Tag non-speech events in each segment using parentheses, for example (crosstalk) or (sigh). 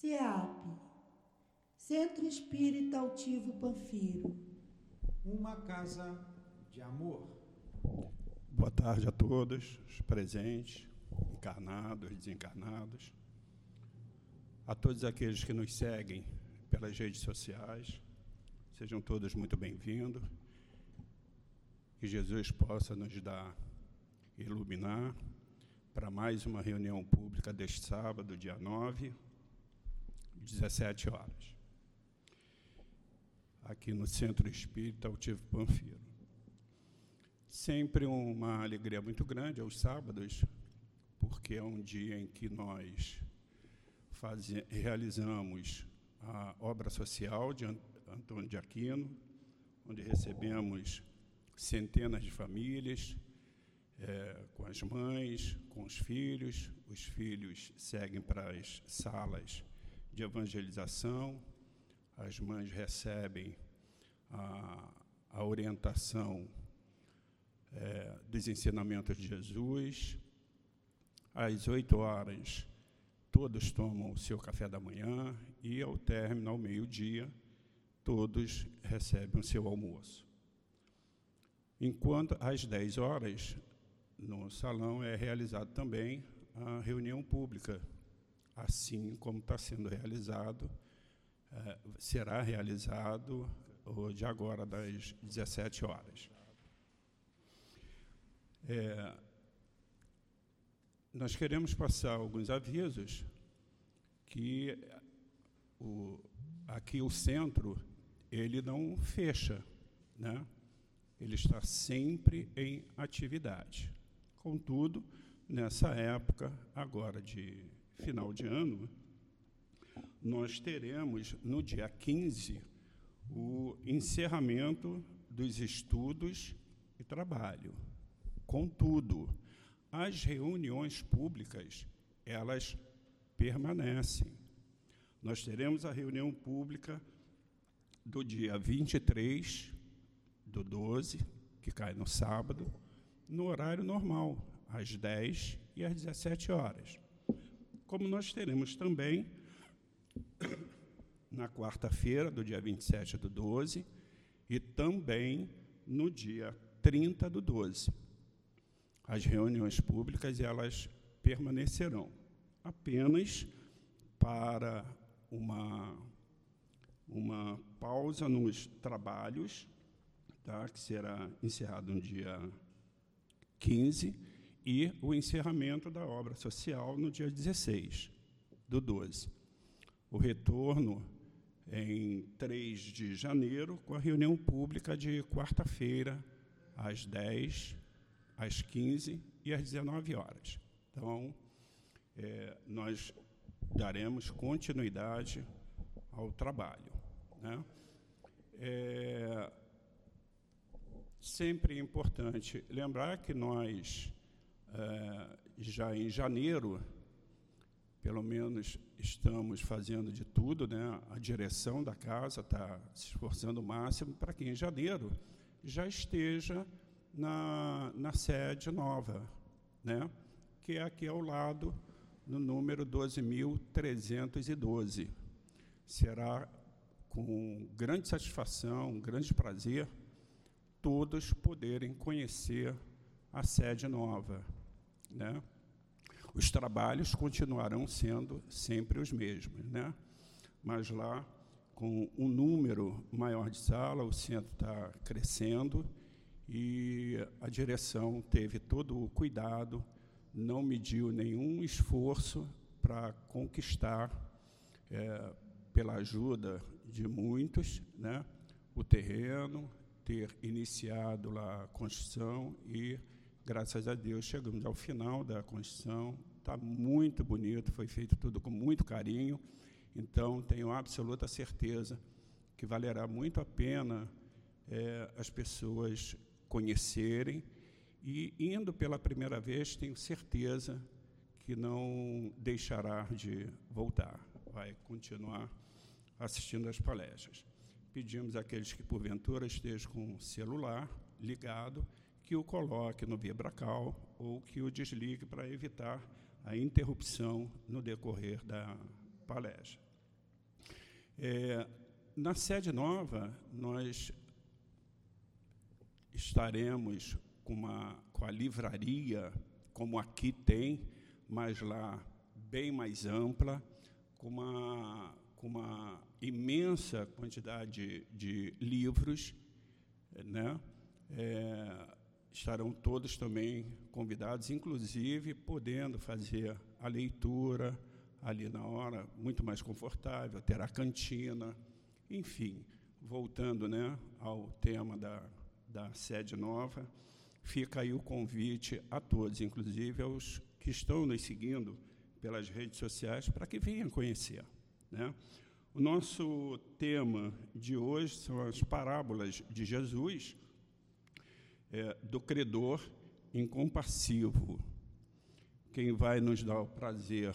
CEAP, Centro Espírita Altivo Panfiro. Uma casa de amor. Boa tarde a todos, os presentes, encarnados, desencarnados, a todos aqueles que nos seguem pelas redes sociais, sejam todos muito bem-vindos. Que Jesus possa nos dar, iluminar para mais uma reunião pública deste sábado, dia 9, 17 horas, aqui no Centro Espírita Altivo Panfiro. Sempre uma alegria muito grande aos sábados, porque é um dia em que nós realizamos a obra social de Antônio de Aquino, onde recebemos centenas de famílias, é, com as mães, com os filhos. Os filhos seguem para as salas de evangelização, as mães recebem a, a orientação é, dos ensinamentos de Jesus. Às oito horas, todos tomam o seu café da manhã e, ao término, ao meio-dia, todos recebem o seu almoço. Enquanto às 10 horas, no salão é realizado também a reunião pública, assim como está sendo realizado, eh, será realizado hoje agora das 17 horas. É, nós queremos passar alguns avisos que o, aqui o centro ele não fecha, né? Ele está sempre em atividade. Contudo, nessa época agora de final de ano, nós teremos no dia 15 o encerramento dos estudos e trabalho. Contudo, as reuniões públicas, elas permanecem. Nós teremos a reunião pública do dia 23 do 12, que cai no sábado, no horário normal, às 10 e às 17 horas. Como nós teremos também (coughs) na quarta-feira, do dia 27 do 12, e também no dia 30 do 12 as reuniões públicas elas permanecerão apenas para uma, uma pausa nos trabalhos, tá, que será encerrado no dia 15, e o encerramento da obra social no dia 16 do 12. O retorno em 3 de janeiro, com a reunião pública de quarta-feira, às 10 às 15 e às 19 horas. Então, é, nós daremos continuidade ao trabalho. Né? É sempre importante lembrar que nós, é, já em janeiro, pelo menos estamos fazendo de tudo, né? a direção da casa está se esforçando o máximo para que em janeiro já esteja na, na sede nova, né? que é aqui ao lado, no número 12.312. Será com grande satisfação, grande prazer, todos poderem conhecer a sede nova. Né? Os trabalhos continuarão sendo sempre os mesmos, né? mas lá, com um número maior de sala, o centro está crescendo e a direção teve todo o cuidado, não mediu nenhum esforço para conquistar, é, pela ajuda de muitos, né, o terreno, ter iniciado lá a construção e, graças a Deus, chegamos ao final da construção. Está muito bonito, foi feito tudo com muito carinho. Então, tenho absoluta certeza que valerá muito a pena é, as pessoas conhecerem e, indo pela primeira vez, tenho certeza que não deixará de voltar, vai continuar assistindo às palestras. Pedimos àqueles que, porventura, estejam com o celular ligado, que o coloque no vibracal ou que o desligue para evitar a interrupção no decorrer da palestra. É, na sede nova, nós estaremos com, uma, com a livraria, como aqui tem, mas lá bem mais ampla, com uma, com uma imensa quantidade de livros, né? É, estarão todos também convidados, inclusive podendo fazer a leitura ali na hora, muito mais confortável, terá cantina, enfim, voltando né, ao tema da, da sede nova, fica aí o convite a todos, inclusive aos que estão nos seguindo pelas redes sociais, para que venham conhecer. Né? O nosso tema de hoje são as parábolas de Jesus, é, do credor incompassivo. Quem vai nos dar o prazer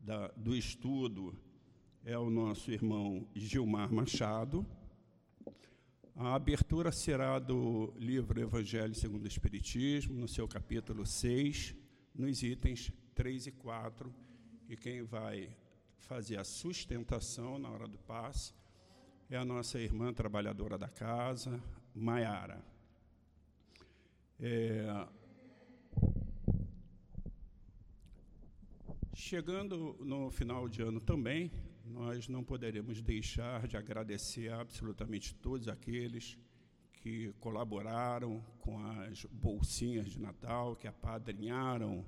da, do estudo é o nosso irmão Gilmar Machado. A abertura será do livro Evangelho segundo o Espiritismo, no seu capítulo 6, nos itens 3 e 4. E quem vai fazer a sustentação na hora do passe é a nossa irmã trabalhadora da casa, Maiara. É, chegando no final de ano também, nós não poderemos deixar de agradecer absolutamente todos aqueles que colaboraram com as bolsinhas de Natal, que apadrinharam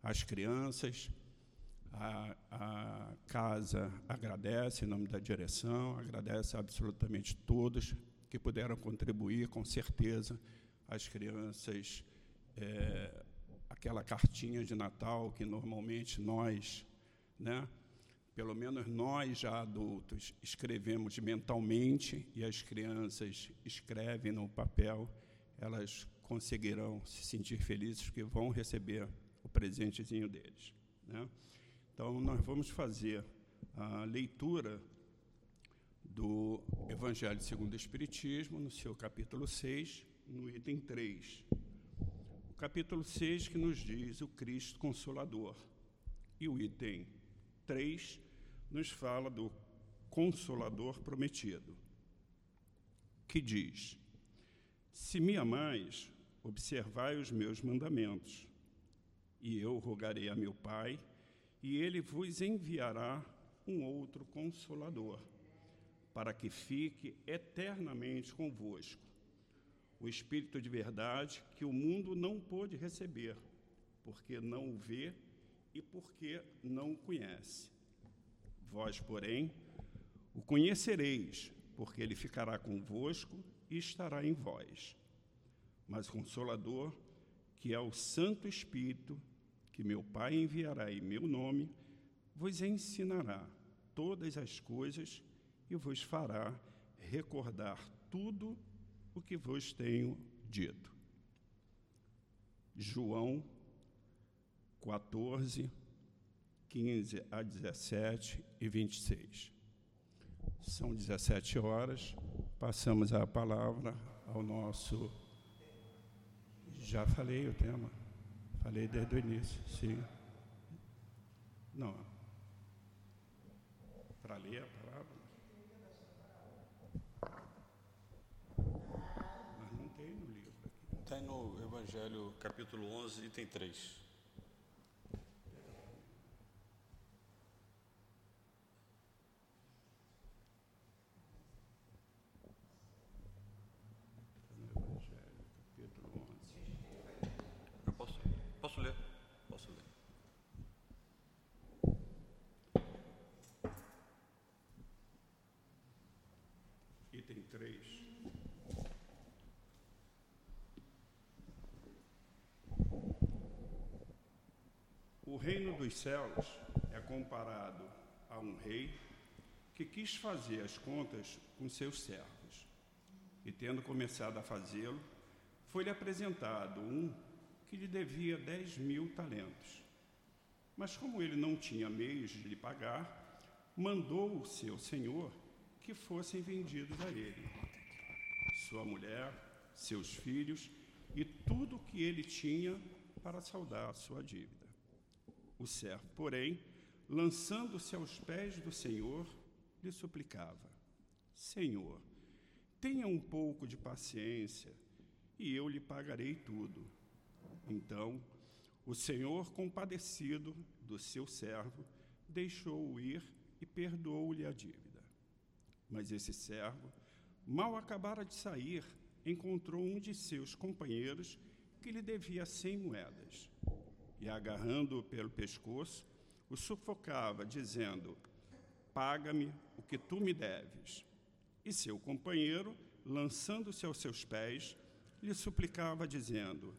as crianças. A, a, casa agradece em nome da direção, agradece absolutamente todos que puderam contribuir, com certeza as crianças é, aquela cartinha de Natal que normalmente nós, né, pelo menos nós já adultos, escrevemos mentalmente e as crianças escrevem no papel, elas conseguirão se sentir felizes porque vão receber o presentezinho deles. Né? Então, nós vamos fazer a leitura do Evangelho segundo o Espiritismo, no seu capítulo 6, no item 3. O capítulo 6 que nos diz o Cristo Consolador. E o item 3 nos fala do Consolador prometido, que diz: Se me amais, observai os meus mandamentos, e eu rogarei a meu Pai, e ele vos enviará um outro consolador, para que fique eternamente convosco o Espírito de verdade que o mundo não pôde receber, porque não o vê e porque não o conhece. Vós, porém, o conhecereis, porque ele ficará convosco e estará em vós. Mas o Consolador, que é o Santo Espírito, que meu Pai enviará em meu nome, vos ensinará todas as coisas e vos fará recordar tudo que vos tenho dito. João 14, 15 a 17 e 26. São 17 horas, passamos a palavra ao nosso. Já falei o tema, falei desde o início, sim. Não. Para ler a palavra? Está no Evangelho, capítulo 11, item 3. Eu posso, posso ler? Posso ler. Item 3. O reino dos céus é comparado a um rei que quis fazer as contas com seus servos. E, tendo começado a fazê-lo, foi-lhe apresentado um que lhe devia dez mil talentos. Mas, como ele não tinha meios de lhe pagar, mandou o seu senhor que fossem vendidos a ele, sua mulher, seus filhos e tudo o que ele tinha para saldar a sua dívida. O servo, porém, lançando-se aos pés do Senhor, lhe suplicava: Senhor, tenha um pouco de paciência e eu lhe pagarei tudo. Então, o Senhor, compadecido do seu servo, deixou-o ir e perdoou-lhe a dívida. Mas esse servo, mal acabara de sair, encontrou um de seus companheiros que lhe devia cem moedas. E, agarrando-o pelo pescoço, o sufocava, dizendo: Paga-me o que tu me deves. E seu companheiro, lançando-se aos seus pés, lhe suplicava, dizendo: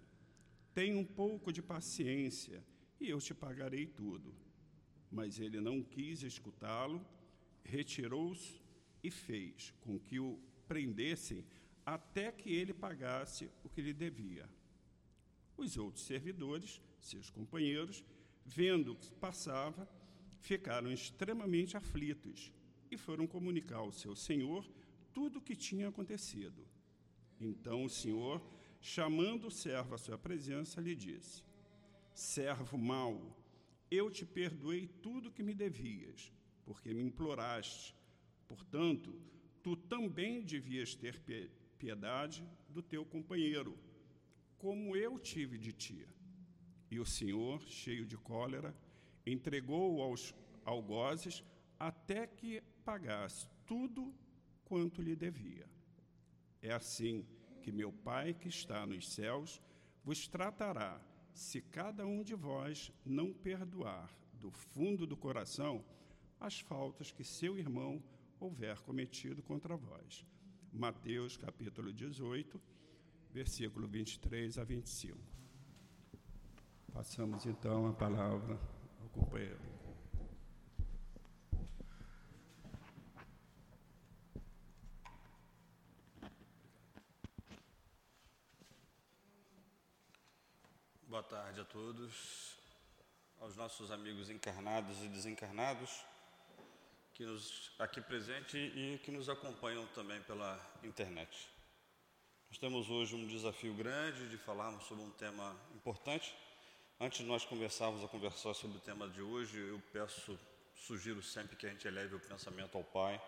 Tenha um pouco de paciência e eu te pagarei tudo. Mas ele não quis escutá-lo, retirou-se e fez com que o prendessem até que ele pagasse o que lhe devia. Os outros servidores, seus companheiros, vendo o que passava, ficaram extremamente aflitos e foram comunicar ao seu senhor tudo o que tinha acontecido. Então o senhor, chamando o servo à sua presença, lhe disse: Servo mau, eu te perdoei tudo que me devias, porque me imploraste. Portanto, tu também devias ter piedade do teu companheiro, como eu tive de ti. E o Senhor, cheio de cólera, entregou-o aos algozes até que pagasse tudo quanto lhe devia. É assim que meu Pai que está nos céus vos tratará, se cada um de vós não perdoar do fundo do coração as faltas que seu irmão houver cometido contra vós. Mateus capítulo 18, versículo 23 a 25. Passamos então a palavra ao companheiro. Boa tarde a todos, aos nossos amigos encarnados e desencarnados que nos aqui presente e que nos acompanham também pela internet. Nós temos hoje um desafio grande de falarmos sobre um tema importante. Antes de nós começarmos a conversar sobre o tema de hoje, eu peço, sugiro sempre que a gente eleve o pensamento ao Pai,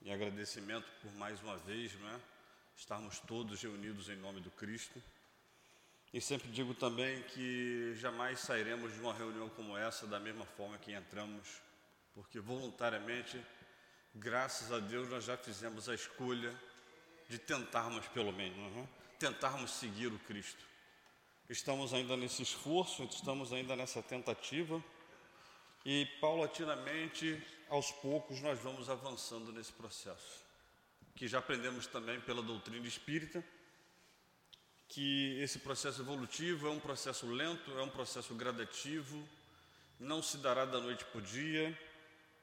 em agradecimento por mais uma vez, né, estarmos todos reunidos em nome do Cristo. E sempre digo também que jamais sairemos de uma reunião como essa da mesma forma que entramos porque voluntariamente, graças a Deus, nós já fizemos a escolha de tentarmos, pelo menos, uhum, tentarmos seguir o Cristo. Estamos ainda nesse esforço, estamos ainda nessa tentativa, e paulatinamente, aos poucos, nós vamos avançando nesse processo. Que já aprendemos também pela doutrina espírita, que esse processo evolutivo é um processo lento, é um processo gradativo, não se dará da noite para o dia,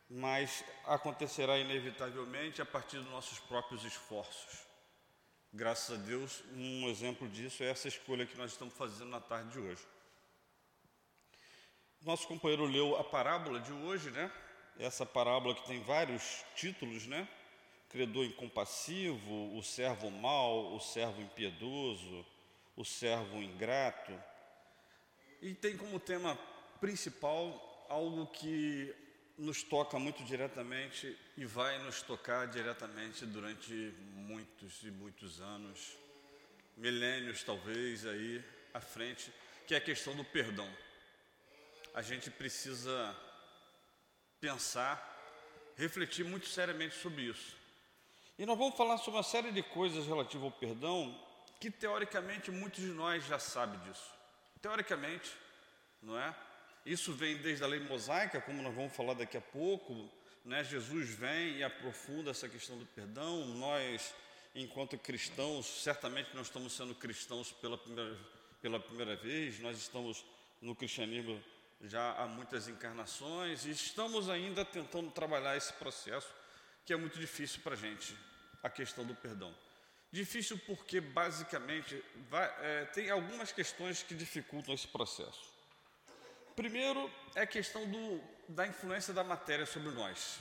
mas acontecerá inevitavelmente a partir dos nossos próprios esforços. Graças a Deus, um exemplo disso é essa escolha que nós estamos fazendo na tarde de hoje. Nosso companheiro leu a parábola de hoje, né? Essa parábola que tem vários títulos, né? Credor incompassivo, o servo mau, o servo impiedoso, o servo ingrato. E tem como tema principal algo que nos toca muito diretamente e vai nos tocar diretamente durante muitos e muitos anos, milênios talvez aí à frente, que é a questão do perdão. A gente precisa pensar, refletir muito seriamente sobre isso. E nós vamos falar sobre uma série de coisas relativas ao perdão que teoricamente muitos de nós já sabem disso. Teoricamente, não é? Isso vem desde a lei mosaica, como nós vamos falar daqui a pouco. Né? Jesus vem e aprofunda essa questão do perdão. Nós, enquanto cristãos, certamente não estamos sendo cristãos pela primeira, pela primeira vez, nós estamos no cristianismo já há muitas encarnações e estamos ainda tentando trabalhar esse processo que é muito difícil para a gente, a questão do perdão. Difícil porque, basicamente, vai, é, tem algumas questões que dificultam esse processo. Primeiro é a questão do, da influência da matéria sobre nós.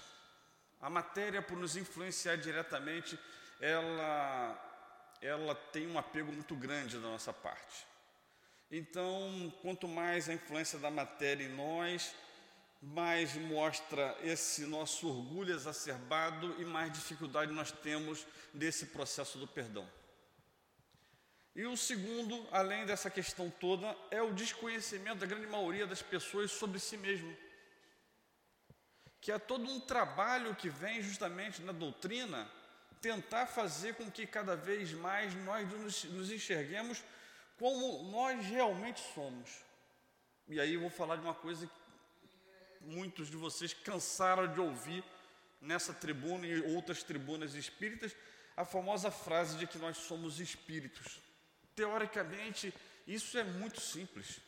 A matéria, por nos influenciar diretamente, ela, ela tem um apego muito grande da nossa parte. Então, quanto mais a influência da matéria em nós, mais mostra esse nosso orgulho exacerbado e mais dificuldade nós temos nesse processo do perdão. E o segundo, além dessa questão toda, é o desconhecimento da grande maioria das pessoas sobre si mesmo. Que é todo um trabalho que vem justamente na doutrina tentar fazer com que cada vez mais nós nos, enxerguemos como nós realmente somos. E aí eu vou falar de uma coisa que muitos de vocês cansaram de ouvir nessa tribuna e outras tribunas espíritas, a famosa frase de que nós somos espíritos. Teoricamente, isso é muito simples.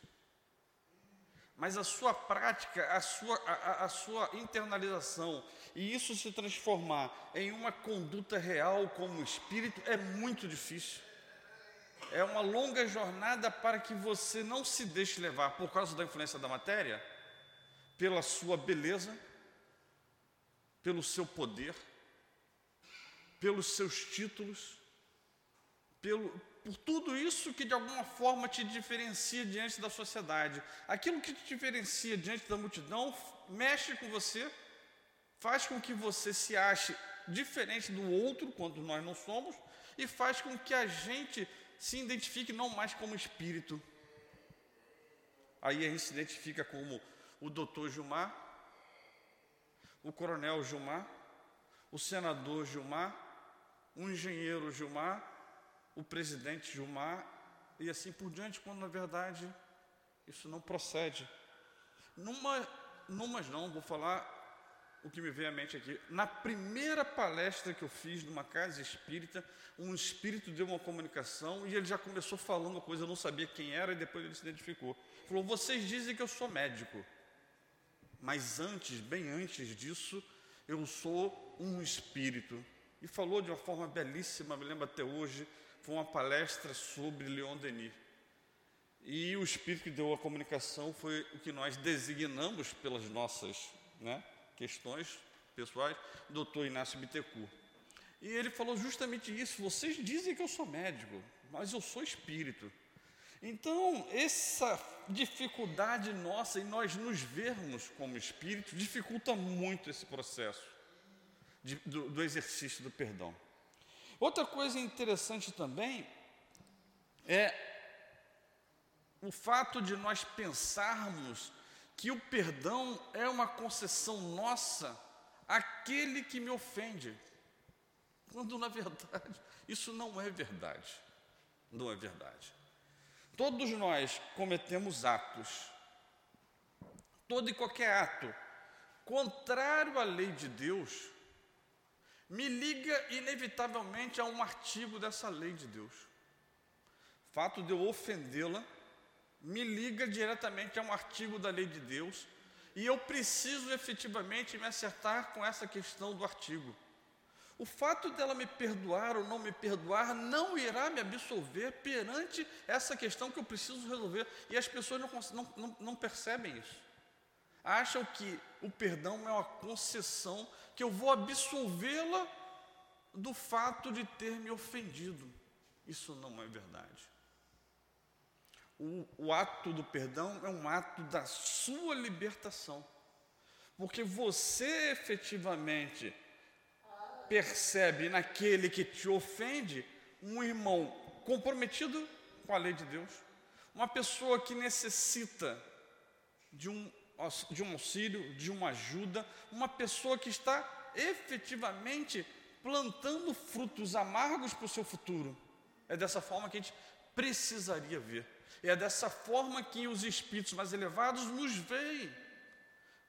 Mas a sua prática, a sua, a, a sua internalização e isso se transformar em uma conduta real como espírito é muito difícil. É uma longa jornada para que você não se deixe levar por causa da influência da matéria, pela sua beleza, pelo seu poder, pelos seus títulos, pelo, por tudo isso que de alguma forma te diferencia diante da sociedade. Aquilo que te diferencia diante da multidão mexe com você, faz com que você se ache diferente do outro, quando nós não somos, e faz com que a gente se identifique não mais como espírito. Aí a gente se identifica como o doutor Gilmar, o coronel Gilmar, o senador Gilmar, o engenheiro Gilmar, o presidente Gilmar e assim por diante, quando na verdade isso não procede. Numa, numas não, vou falar o que me veio à mente aqui. Na primeira palestra que eu fiz numa casa espírita, um espírito deu uma comunicação e ele já começou falando uma coisa, eu não sabia quem era e depois ele se identificou. Falou: Vocês dizem que eu sou médico, mas antes, bem antes disso, eu sou um espírito. E falou de uma forma belíssima, me lembro até hoje, foi uma palestra sobre Leon Denis. E o espírito que deu a comunicação foi o que nós designamos pelas nossas né, questões pessoais, doutor Inácio Bittencourt. E ele falou justamente isso: vocês dizem que eu sou médico, mas eu sou espírito. Então, essa dificuldade nossa em nós nos vermos como espírito dificulta muito esse processo de, do, do exercício do perdão. Outra coisa interessante também é o fato de nós pensarmos que o perdão é uma concessão nossa àquele que me ofende, quando na verdade isso não é verdade. Não é verdade. Todos nós cometemos atos, todo e qualquer ato contrário à lei de Deus me liga inevitavelmente a um artigo dessa lei de Deus. O fato de eu ofendê-la me liga diretamente a um artigo da lei de Deus e eu preciso efetivamente me acertar com essa questão do artigo. O fato dela me perdoar ou não me perdoar não irá me absolver perante essa questão que eu preciso resolver. E as pessoas não, não, não percebem isso. Acham que o perdão é uma concessão que eu vou absolvê-la do fato de ter me ofendido. Isso não é verdade. O, o, ato do perdão é um ato da sua libertação, porque você efetivamente percebe naquele que te ofende um irmão comprometido com a lei de Deus, uma pessoa que necessita de um de um auxílio, de uma ajuda, uma pessoa que está efetivamente plantando frutos amargos para o seu futuro. É dessa forma que a gente precisaria ver. É dessa forma que os espíritos mais elevados nos veem,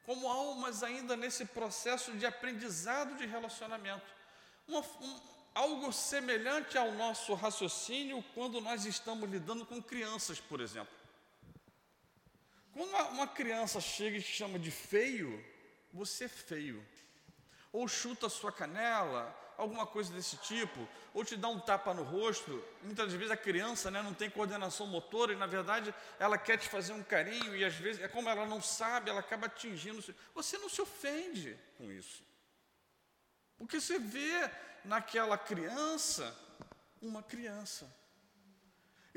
como almas ainda nesse processo de aprendizado de relacionamento. Uma, um, algo semelhante ao nosso raciocínio quando nós estamos lidando com crianças, por exemplo. Quando uma, uma criança chega e te chama de feio, você é feio. Ou chuta a sua canela, alguma coisa desse tipo, ou te dá um tapa no rosto. Muitas vezes a criança né, não tem coordenação motora e, na verdade, ela quer te fazer um carinho e, às vezes, é como ela não sabe, ela acaba atingindo. Você não se ofende com isso. Porque você vê naquela criança uma criança.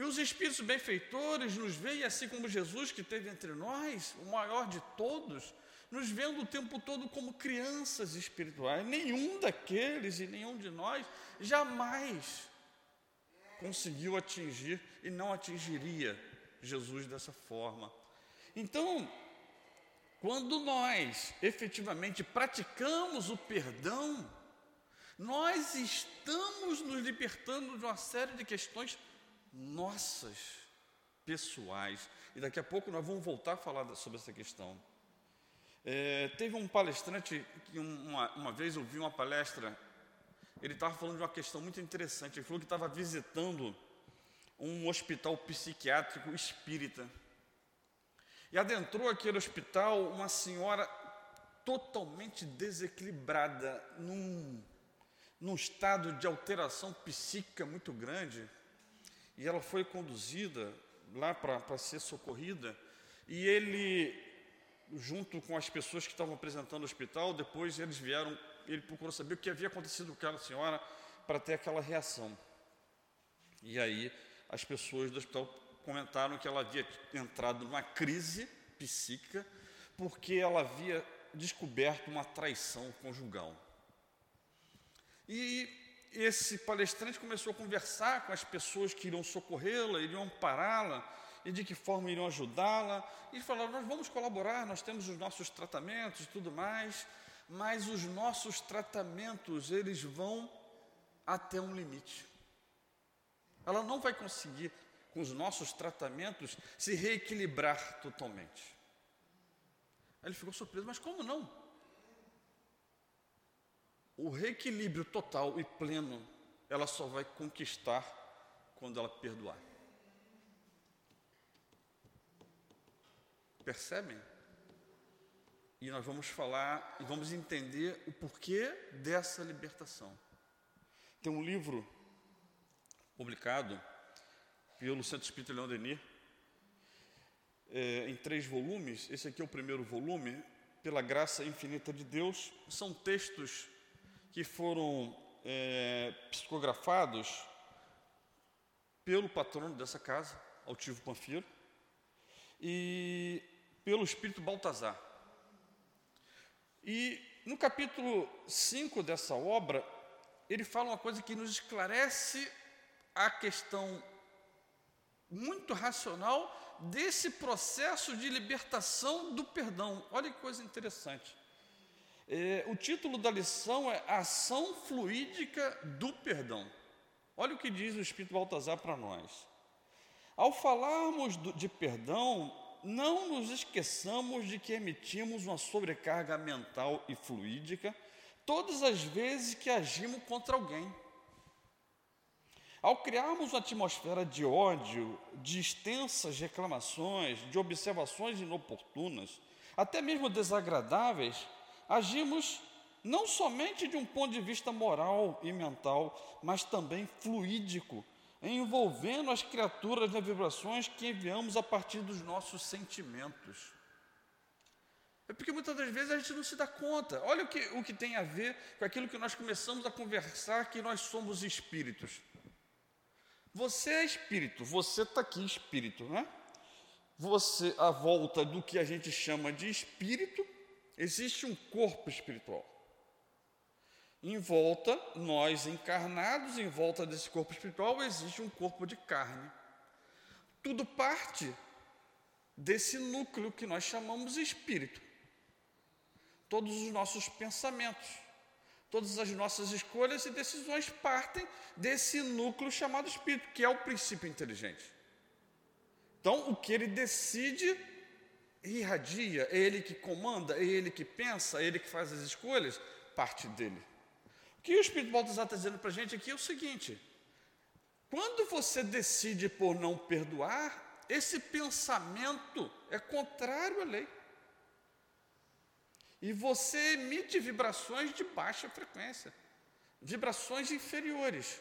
E os espíritos benfeitores nos veem, assim como Jesus que teve entre nós, o maior de todos, nos vendo o tempo todo como crianças espirituais. Nenhum daqueles e nenhum de nós jamais conseguiu atingir e não atingiria Jesus dessa forma. Então, quando nós efetivamente praticamos o perdão, nós estamos nos libertando de uma série de questões nossas, pessoais. E daqui a pouco nós vamos voltar a falar sobre essa questão. É, teve um palestrante que uma, uma vez eu vi uma palestra, ele estava falando de uma questão muito interessante. Ele falou que estava visitando um hospital psiquiátrico espírita. E adentrou aquele hospital uma senhora totalmente desequilibrada, num, num estado de alteração psíquica muito grande. E ela foi conduzida lá para ser socorrida. E ele junto com as pessoas que estavam apresentando o hospital, depois eles vieram, ele procurou saber o que havia acontecido com aquela senhora para ter aquela reação. E aí as pessoas do hospital comentaram que ela havia entrado numa crise psíquica porque ela havia descoberto uma traição conjugal. E esse palestrante começou a conversar com as pessoas que iriam socorrê-la, iriam pará-la, e de que forma iriam ajudá-la. E falaram: Nós vamos colaborar, nós temos os nossos tratamentos e tudo mais, mas os nossos tratamentos eles vão até um limite. Ela não vai conseguir, com os nossos tratamentos, se reequilibrar totalmente. Aí ele ficou surpreso: Mas como não? O reequilíbrio total e pleno ela só vai conquistar quando ela perdoar. Percebem? E nós vamos falar e vamos entender o porquê dessa libertação. Tem um livro publicado pelo Centro Espírita Leão Denis, é, em três volumes. Esse aqui é o primeiro volume, Pela Graça Infinita de Deus. São textos que foram é, psicografados pelo patrono dessa casa, Altivo Panfiro, e pelo Espírito Baltazar. E no capítulo 5 dessa obra, ele fala uma coisa que nos esclarece a questão muito racional desse processo de libertação do perdão. Olha que coisa interessante. É, o título da lição é Ação Fluídica do Perdão. Olha o que diz o Espírito Baltazar para nós. Ao falarmos do, de perdão, não nos esqueçamos de que emitimos uma sobrecarga mental e fluídica todas as vezes que agimos contra alguém. Ao criarmos uma atmosfera de ódio, de extensas reclamações, de observações inoportunas, até mesmo desagradáveis, agimos não somente de um ponto de vista moral e mental, mas também fluídico, envolvendo as criaturas nas vibrações que enviamos a partir dos nossos sentimentos. É porque muitas das vezes a gente não se dá conta. Olha o que, o que tem a ver com aquilo que nós começamos a conversar, que nós somos espíritos. Você é espírito, você está aqui espírito, né? Você, à volta do que a gente chama de espírito, existe um corpo espiritual. Em volta, nós encarnados, em volta desse corpo espiritual, existe um corpo de carne. Tudo parte desse núcleo que nós chamamos espírito. Todos os nossos pensamentos, todas as nossas escolhas e decisões partem desse núcleo chamado espírito, que é o princípio inteligente. Então, o que ele decide irradia, é ele que comanda, é ele que pensa, é ele que faz as escolhas, parte dele. O que o Espírito Baltazar está dizendo para a gente aqui é o seguinte: quando você decide por não perdoar, esse pensamento é contrário à lei. E você emite vibrações de baixa frequência, vibrações inferiores,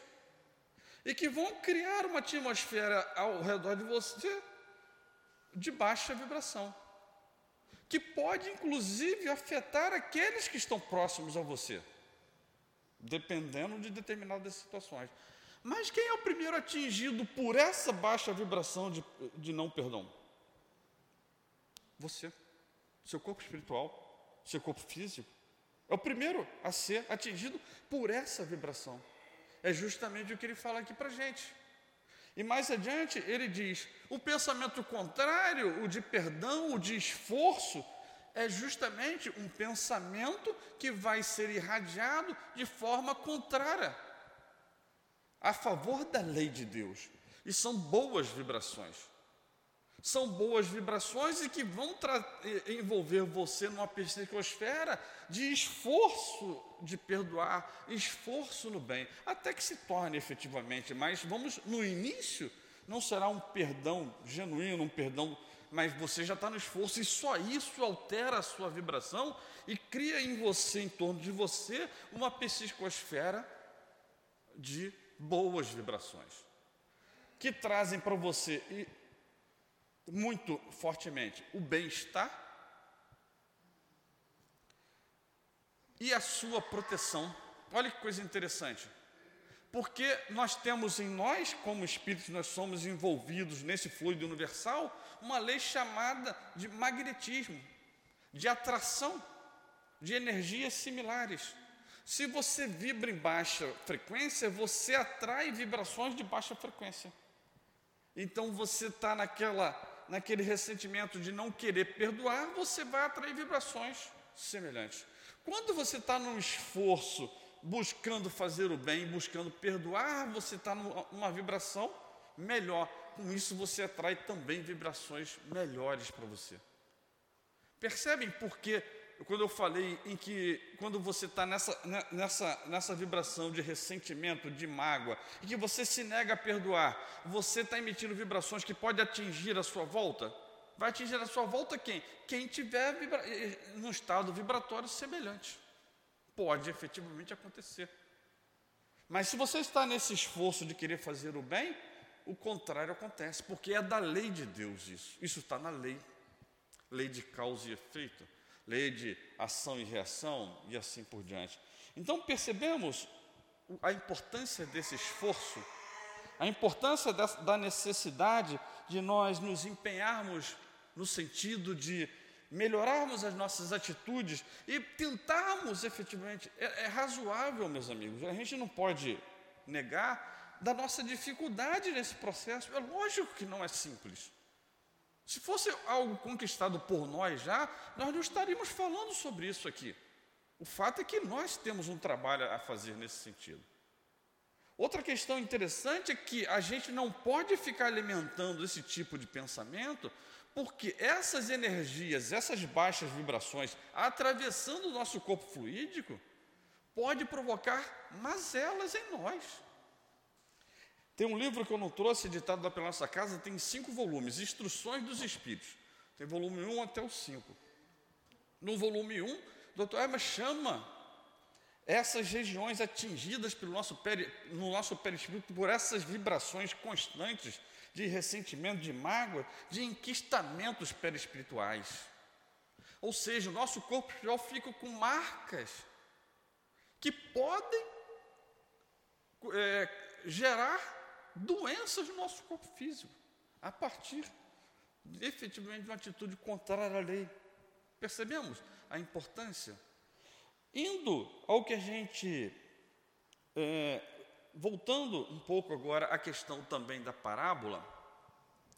e que vão criar uma atmosfera ao redor de você de baixa vibração, que pode inclusive afetar aqueles que estão próximos a você dependendo de determinadas situações. Mas quem é o primeiro atingido por essa baixa vibração de, de não perdão? Você, seu corpo espiritual. seu corpo físico. É o primeiro a ser atingido por essa vibração. É justamente o que ele fala aqui para gente. E mais adiante ele diz: o pensamento contrário, o de perdão, o de esforço, é justamente um pensamento que vai ser irradiado de forma contrária, a favor da lei de Deus. E são boas vibrações. São boas vibrações e que vão envolver você numa psicosfera de esforço de perdoar, esforço no bem, até que se torne efetivamente. Mas vamos, no início, não será um perdão genuíno, um perdão, mas você já está no esforço e só isso altera a sua vibração e cria em você, em torno de você, uma psicosfera de boas vibrações que trazem para você muito fortemente o bem-estar e a sua proteção. Olha que coisa interessante. Porque nós temos em nós, como espíritos, nós somos envolvidos nesse fluido universal, uma lei chamada de magnetismo, de atração, de energias similares. Se você vibra em baixa frequência, você atrai vibrações de baixa frequência. Então você está naquela naquele ressentimento de não querer perdoar, você vai atrair vibrações semelhantes. Quando você está num esforço buscando fazer o bem, buscando perdoar, você está numa vibração melhor. Com isso você atrai também vibrações melhores para você. Percebem por que quando eu falei em que quando você está nessa, né, nessa, nessa vibração de ressentimento, de mágoa, e que você se nega a perdoar, você está emitindo vibrações que pode atingir a sua volta? Vai atingir a sua volta quem? Quem tiver vibra... no estado vibratório semelhante. Pode efetivamente acontecer. Mas se você está nesse esforço de querer fazer o bem, o contrário acontece, porque é da lei de Deus isso. Isso está na lei. Lei de causa e efeito lei de ação e reação e assim por diante. Então percebemos a importância desse esforço, a importância da necessidade de nós nos empenharmos no sentido de melhorarmos as nossas atitudes e tentarmos efetivamente. É, é razoável, meus amigos, a gente não pode negar da nossa dificuldade nesse processo. É lógico que não é simples. Se fosse algo conquistado por nós já, nós não estaríamos falando sobre isso aqui. O fato é que nós temos um trabalho a fazer nesse sentido. Outra questão interessante é que a gente não pode ficar alimentando esse tipo de pensamento, porque essas energias, essas baixas vibrações, atravessando o nosso corpo fluídico, pode provocar mazelas em nós. Tem um livro que eu não trouxe, editado lá pela nossa casa, tem cinco volumes, Instruções dos Espíritos. Tem volume 1 até o 5. No volume 1, o doutor Hermes chama essas regiões atingidas pelo nosso peri, no nosso perispírito por essas vibrações constantes de ressentimento, de mágoa, de enquistamentos perispirituais. Ou seja, o nosso corpo espiritual fica com marcas que podem é, gerar doenças no nosso corpo físico, a partir efetivamente de uma atitude contrária à lei. Percebemos a importância? Indo ao que a gente. É, voltando um pouco agora à questão também da parábola,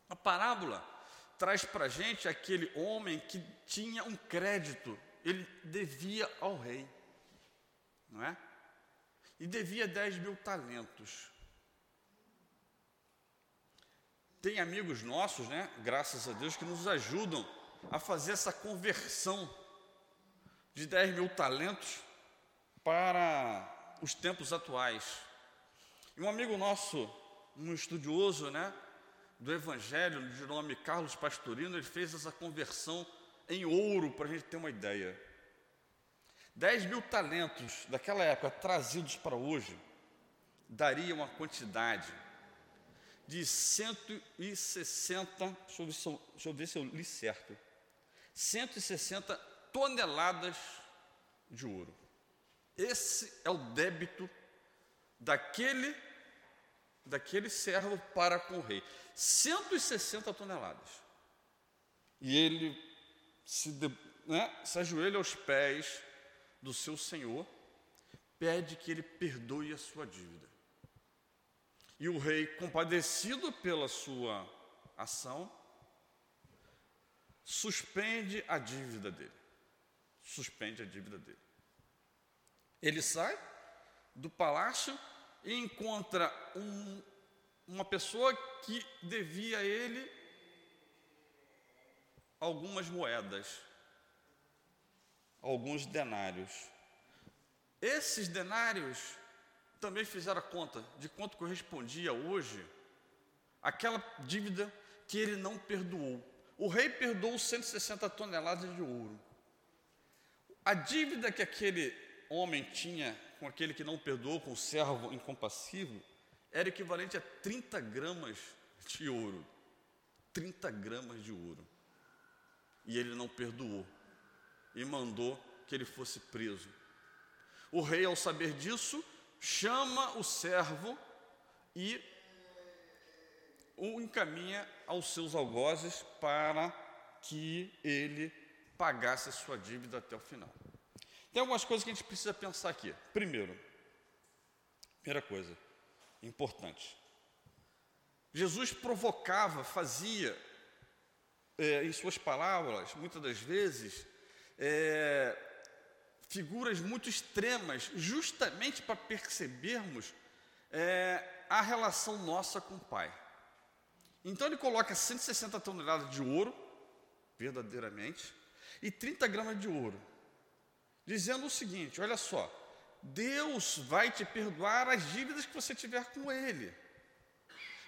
a parábola traz para a gente aquele homem que tinha um crédito, ele devia ao rei, não é? E devia 10 mil talentos. Tem amigos nossos, né, graças a Deus, que nos ajudam a fazer essa conversão de 10 mil talentos para os tempos atuais. E um amigo nosso, um estudioso né, do Evangelho, de nome Carlos Pastorino, ele fez essa conversão em ouro, para a gente ter uma ideia. 10 mil talentos daquela época trazidos para hoje, daria uma quantidade de 160, deixa eu, ver se eu, deixa eu ver se eu li certo, 160 toneladas de ouro. Esse é o débito daquele daquele servo para com o rei. 160 toneladas. E ele se né, se ajoelha aos pés do seu senhor, pede que ele perdoe a sua dívida. E o rei, compadecido pela sua ação, suspende a dívida dele. Suspende a dívida dele. Ele sai do palácio e encontra um, uma pessoa que devia a ele algumas moedas, alguns denários. Esses denários também fizeram a conta de quanto correspondia hoje aquela dívida que ele não perdoou. O rei perdoou 160 toneladas de ouro. A dívida que aquele homem tinha com aquele que não perdoou, com o servo incompassivo, era equivalente a 30 gramas de ouro. 30 gramas de ouro. E ele não perdoou. E mandou que ele fosse preso. O rei, ao saber disso, chama o servo e o encaminha aos seus algozes para que ele pagasse a sua dívida até o final. Tem algumas coisas que a gente precisa pensar aqui. Primeiro, primeira coisa importante. Jesus provocava, fazia, é, em suas palavras, muitas das vezes, é, figuras muito extremas, justamente para percebermos é, a relação nossa com o Pai. Então ele coloca 160 toneladas de ouro, verdadeiramente, e 30 gramas de ouro dizendo o seguinte: olha só, Deus vai te perdoar as dívidas que você tiver com Ele,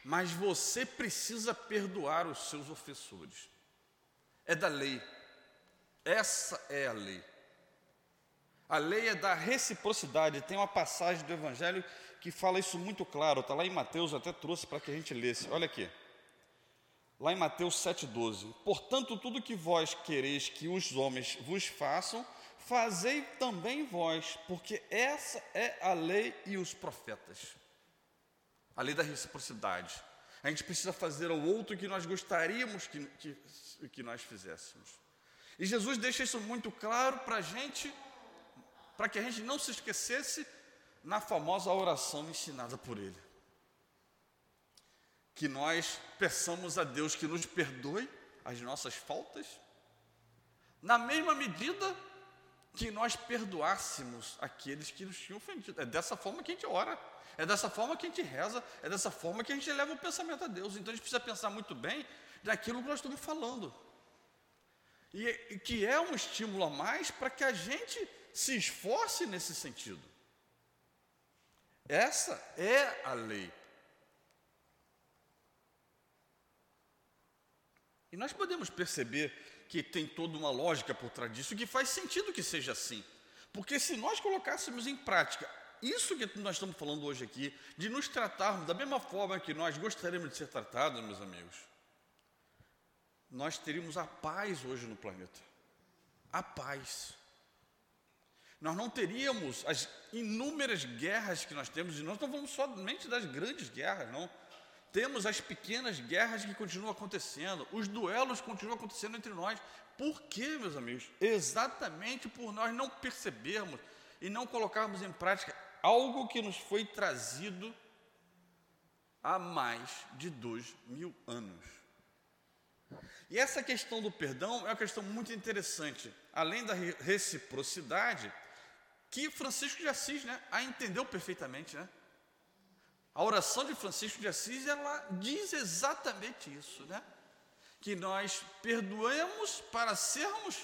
mas você precisa perdoar os seus ofensores. É da lei, essa é a lei. A lei é da reciprocidade. Tem uma passagem do Evangelho que fala isso muito claro, está lá em Mateus, eu até trouxe para que a gente lesse. Olha aqui. Lá em Mateus 7,12. Portanto, tudo que vós quereis que os homens vos façam, fazei também vós, porque essa é a lei e os profetas. A lei da reciprocidade. A gente precisa fazer ao outro o que nós gostaríamos que, que, que nós fizéssemos. E Jesus deixa isso muito claro para a gente, para que a gente não se esquecesse na famosa oração ensinada por Ele. Que nós peçamos a Deus que nos perdoe as nossas faltas, na mesma medida que nós perdoássemos aqueles que nos tinham ofendido. É dessa forma que a gente ora, é dessa forma que a gente reza, é dessa forma que a gente leva o pensamento a Deus. Então a gente precisa pensar muito bem daquilo que nós estamos falando. E, e que é um estímulo a mais para que a gente se esforce nesse sentido. Essa é a lei. E nós podemos perceber que tem toda uma lógica por trás disso, que faz sentido que seja assim. Porque se nós colocássemos em prática isso que nós estamos falando hoje aqui, de nos tratarmos da mesma forma que nós gostaríamos de ser tratados, meus amigos, nós teríamos a paz hoje no planeta. A paz. Nós não teríamos as inúmeras guerras que nós temos, e nós não falamos somente das grandes guerras, não temos as pequenas guerras que continuam acontecendo, os duelos continuam acontecendo entre nós. Por quê, meus amigos? Exatamente por nós não percebermos e não colocarmos em prática algo que nos foi trazido há mais de dois mil anos. E essa questão do perdão é uma questão muito interessante, além da reciprocidade, que Francisco de Assis né, a entendeu perfeitamente, né? A oração de Francisco de Assis, ela diz exatamente isso, né? Que nós perdoamos para sermos,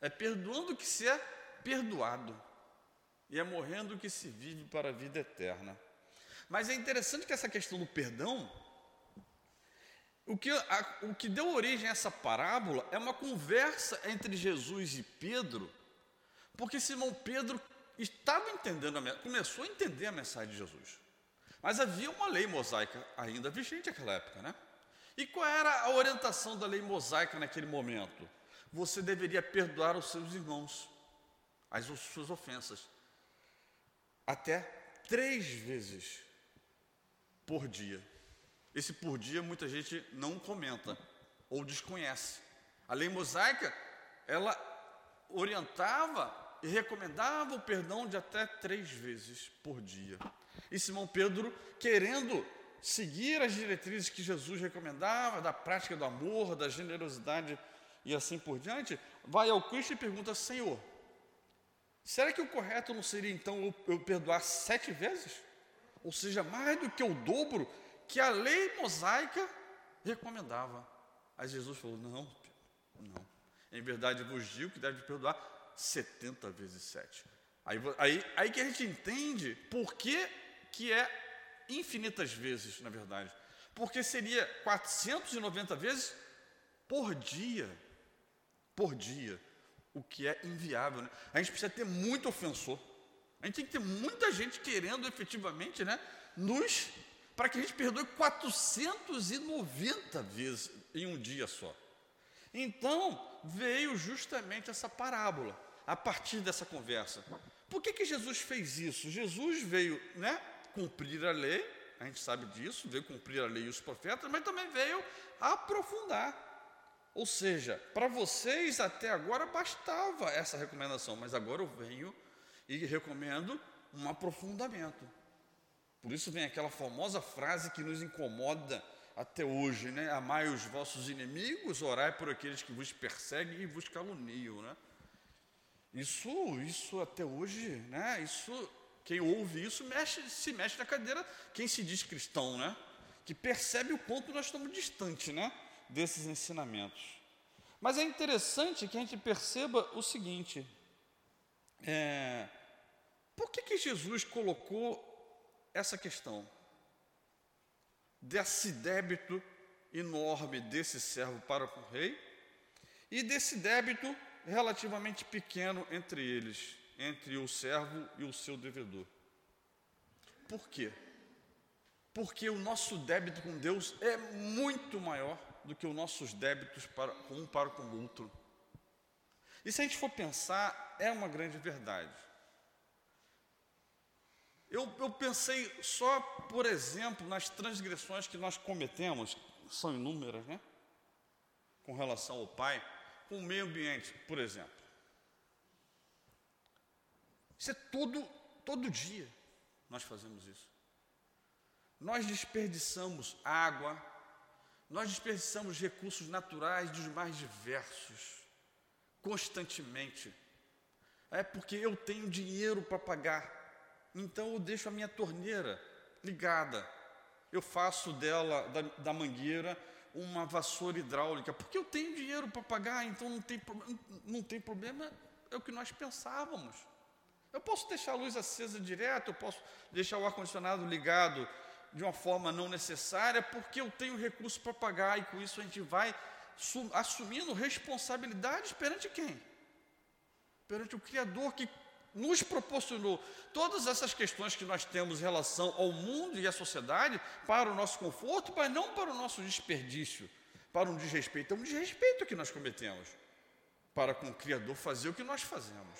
é perdoando que se é perdoado, e é morrendo que se vive para a vida eterna. Mas é interessante que essa questão do perdão, o que, a, o que deu origem a essa parábola é uma conversa entre Jesus e Pedro, porque Simão Pedro estava entendendo, a, começou a entender a mensagem de Jesus. Mas havia uma lei mosaica ainda vigente naquela época, né? E qual era a orientação da lei mosaica naquele momento? Você deveria perdoar os seus irmãos, as suas ofensas, até três vezes por dia. Esse por dia muita gente não comenta ou desconhece. A lei mosaica ela ela orientava e recomendava o perdão de até três vezes por dia. E Simão Pedro, querendo seguir as diretrizes que Jesus recomendava, da prática do amor, da generosidade e assim por diante, vai ao Cristo e pergunta: Senhor, será que o correto não seria então eu perdoar sete vezes? Ou seja, mais do que o dobro que a lei mosaica recomendava. Aí Jesus falou: Não, não. Em verdade vos digo que deve perdoar 70 vezes 7. Aí, aí, aí que a gente entende por que, que é infinitas vezes, na verdade. Porque seria 490 vezes por dia. Por dia. O que é inviável. Né? A gente precisa ter muito ofensor. A gente tem que ter muita gente querendo efetivamente né, nos. para que a gente perdoe 490 vezes em um dia só. Então, veio justamente essa parábola, a partir dessa conversa. Por que, que Jesus fez isso? Jesus veio né, cumprir a lei, a gente sabe disso, veio cumprir a lei e os profetas, mas também veio aprofundar. Ou seja, para vocês até agora bastava essa recomendação, mas agora eu venho e recomendo um aprofundamento. Por isso vem aquela famosa frase que nos incomoda até hoje, né? Amai os vossos inimigos, orai por aqueles que vos perseguem e vos caluniam, né? Isso, isso até hoje, né? Isso quem ouve isso mexe, se mexe na cadeira, quem se diz cristão, né? Que percebe o quanto nós estamos distantes, né? Desses ensinamentos. Mas é interessante que a gente perceba o seguinte: é, por que, que Jesus colocou essa questão desse débito enorme desse servo para o rei e desse débito relativamente pequeno entre eles? entre o servo e o seu devedor. Por quê? Porque o nosso débito com Deus é muito maior do que os nossos débitos para, um para com o outro. E se a gente for pensar, é uma grande verdade. Eu, eu pensei só, por exemplo, nas transgressões que nós cometemos, são inúmeras, né? Com relação ao Pai, com o meio ambiente, por exemplo. Isso é todo, todo dia nós fazemos isso. Nós desperdiçamos água, nós desperdiçamos recursos naturais dos mais diversos, constantemente. É porque eu tenho dinheiro para pagar, então eu deixo a minha torneira ligada. Eu faço dela, da, da mangueira, uma vassoura hidráulica, porque eu tenho dinheiro para pagar, então não tem, não tem problema, é o que nós pensávamos. Eu posso deixar a luz acesa direto, eu posso deixar o ar-condicionado ligado de uma forma não necessária, porque eu tenho recurso para pagar, e com isso a gente vai assumindo responsabilidades perante quem? Perante o Criador que nos proporcionou todas essas questões que nós temos em relação ao mundo e à sociedade para o nosso conforto, mas não para o nosso desperdício, para um desrespeito. É um desrespeito que nós cometemos para com o Criador fazer o que nós fazemos.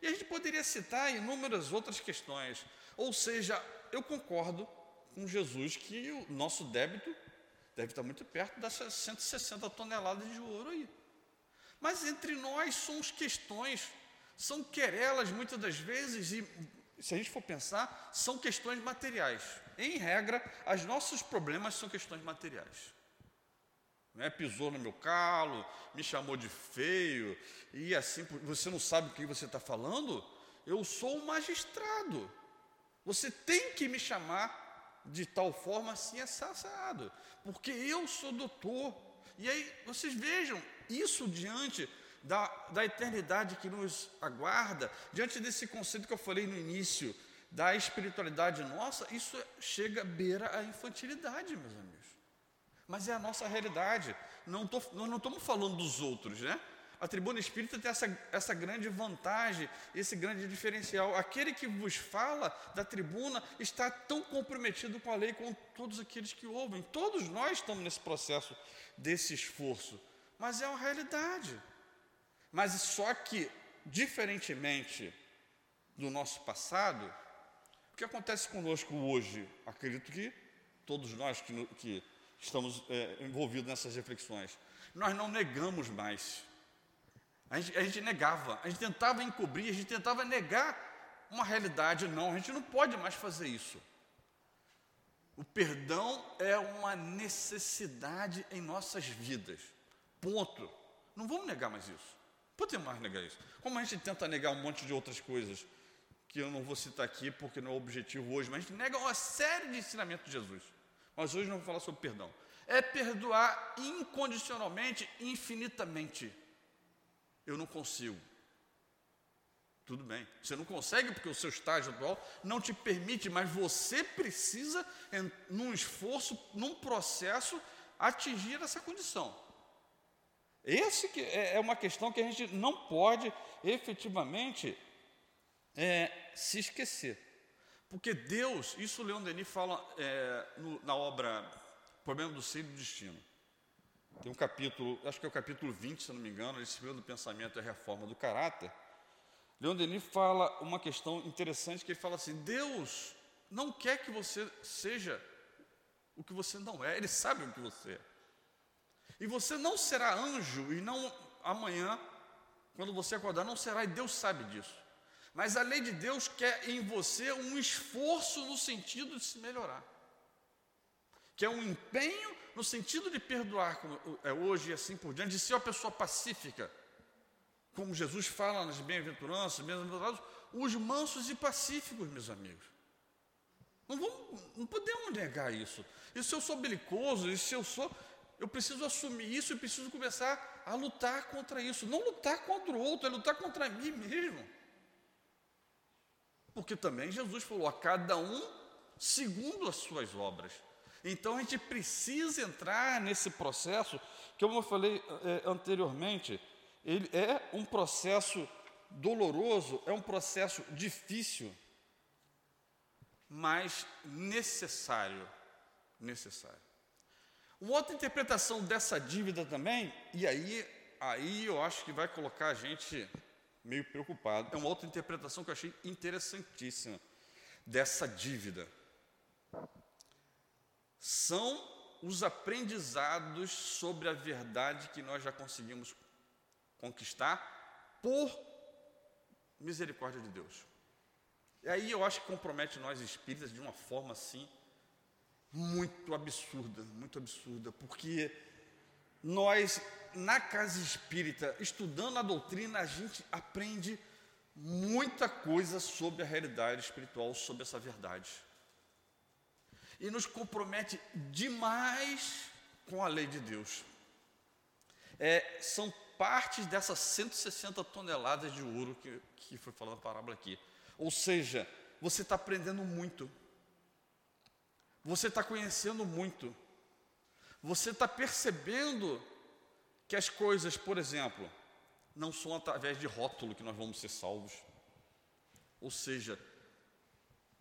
E a gente poderia citar inúmeras outras questões. Ou seja, eu concordo com Jesus que o nosso débito deve estar muito perto dessas 160 toneladas de ouro aí. Mas entre nós somos questões, são querelas muitas das vezes, e se a gente for pensar, são questões materiais. Em regra, os nossos problemas são questões materiais né? pisou no meu calo, me chamou de feio, e assim, você não sabe o que você está falando? Eu sou um magistrado. Você tem que me chamar de tal forma assim assassinado, porque eu sou doutor. E aí vocês vejam isso diante da, da eternidade que nos aguarda, diante desse conceito que eu falei no início, da espiritualidade nossa, isso chega beira a infantilidade, meus amigos mas é a nossa realidade. Não tô, nós não estamos falando dos outros, né? A tribuna espírita tem essa, essa grande vantagem, esse grande diferencial. Aquele que vos fala da tribuna está tão comprometido com a lei como todos aqueles que ouvem. Todos nós estamos nesse processo desse esforço, mas é uma realidade. Mas só que, diferentemente do nosso passado, o que acontece conosco hoje? Acredito que todos nós que, que estamos é, envolvidos nessas reflexões. Nós não negamos mais. A gente, a gente negava, a gente tentava encobrir, a gente tentava negar uma realidade. Não, a gente não pode mais fazer isso. O perdão é uma necessidade em nossas vidas. Ponto. Não vamos negar mais isso. Podemos negar isso. Como a gente tenta negar um monte de outras coisas que eu não vou citar aqui porque não é o objetivo hoje, mas a gente nega uma série de ensinamentos de Jesus. Mas hoje não vou falar sobre perdão. É perdoar incondicionalmente, infinitamente. Eu não consigo. Tudo bem. Você não consegue porque o seu estágio atual não te permite, mas você precisa, num esforço, num processo, atingir essa condição. Esse que é, é uma questão que a gente não pode efetivamente é, se esquecer. Porque Deus, isso Leon Denis fala é, no, na obra Problema do Ser e do Destino. Tem um capítulo, acho que é o capítulo 20, se não me engano, esse do pensamento é a reforma do caráter. Leon Denis fala uma questão interessante que ele fala assim: Deus não quer que você seja o que você não é, Ele sabe o que você é. E você não será anjo, e não amanhã, quando você acordar, não será, e Deus sabe disso. Mas a lei de Deus quer em você um esforço no sentido de se melhorar. Que é um empenho no sentido de perdoar, como é hoje e assim por diante, de ser uma pessoa pacífica. Como Jesus fala nas bem-aventuranças, bem-aventurados, os mansos e pacíficos, meus amigos. Não, vamos, não podemos negar isso. E se eu sou belicoso, e se eu sou. Eu preciso assumir isso e preciso começar a lutar contra isso. Não lutar contra o outro, é lutar contra mim mesmo. Porque também Jesus falou a cada um segundo as suas obras. Então a gente precisa entrar nesse processo, que como eu falei é, anteriormente, ele é um processo doloroso, é um processo difícil, mas necessário. Necessário. Uma outra interpretação dessa dívida também, e aí, aí eu acho que vai colocar a gente meio preocupado. É uma outra interpretação que eu achei interessantíssima dessa dívida. São os aprendizados sobre a verdade que nós já conseguimos conquistar por misericórdia de Deus. E aí eu acho que compromete nós espíritas de uma forma assim muito absurda, muito absurda, porque nós na casa espírita, estudando a doutrina, a gente aprende muita coisa sobre a realidade espiritual, sobre essa verdade. E nos compromete demais com a lei de Deus. É, são partes dessas 160 toneladas de ouro que, que foi falando a parábola aqui. Ou seja, você está aprendendo muito. Você está conhecendo muito. Você está percebendo que as coisas, por exemplo, não são através de rótulo que nós vamos ser salvos. Ou seja,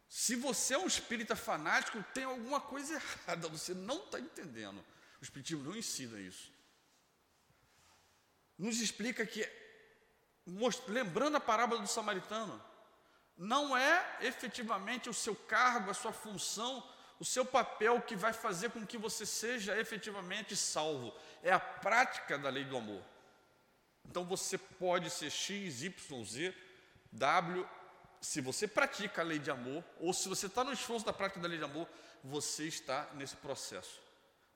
se você é um espírita fanático, tem alguma coisa (laughs) errada, você não está entendendo. O Espiritismo não ensina isso. Nos explica que, lembrando a parábola do samaritano, não é efetivamente o seu cargo, a sua função o seu papel que vai fazer com que você seja efetivamente salvo. É a prática da lei do amor. Então você pode ser X, Y, Z, W. Se você pratica a lei de amor, ou se você está no esforço da prática da lei de amor, você está nesse processo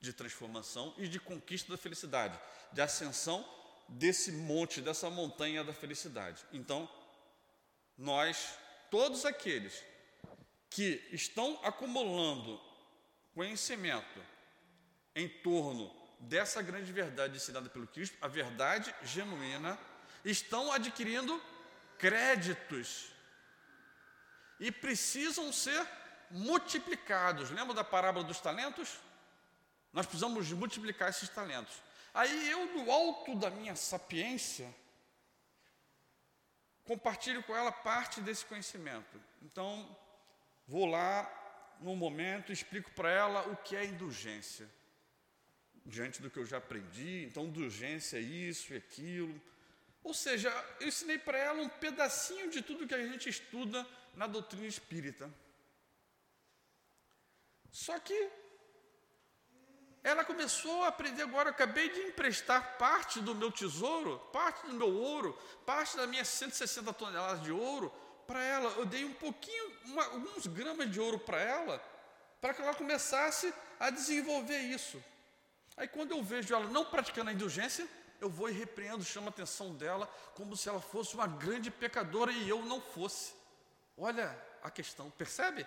de transformação e de conquista da felicidade, de ascensão desse monte, dessa montanha da felicidade. Então, nós, todos aqueles que estão acumulando conhecimento em torno dessa grande verdade ensinada pelo Cristo, a verdade genuína, estão adquirindo créditos e precisam ser multiplicados. Lembra da parábola dos talentos? Nós precisamos multiplicar esses talentos. Aí eu, no alto da minha sapiência, compartilho com ela parte desse conhecimento. Então, Vou lá num momento explico para ela o que é indulgência. Diante do que eu já aprendi, então indulgência é isso e aquilo. Ou seja, eu ensinei para ela um pedacinho de tudo que a gente estuda na doutrina espírita. Só que ela começou a aprender agora. Eu acabei de emprestar parte do meu tesouro, parte do meu ouro, parte das minhas 160 toneladas de ouro para ela. Eu dei um pouquinho, uma, alguns gramas de ouro para ela, para que ela começasse a desenvolver isso. Aí quando eu vejo ela não praticando a indulgência, eu vou e repreendo, chamo a atenção dela como se ela fosse uma grande pecadora e eu não fosse. Olha a questão, percebe?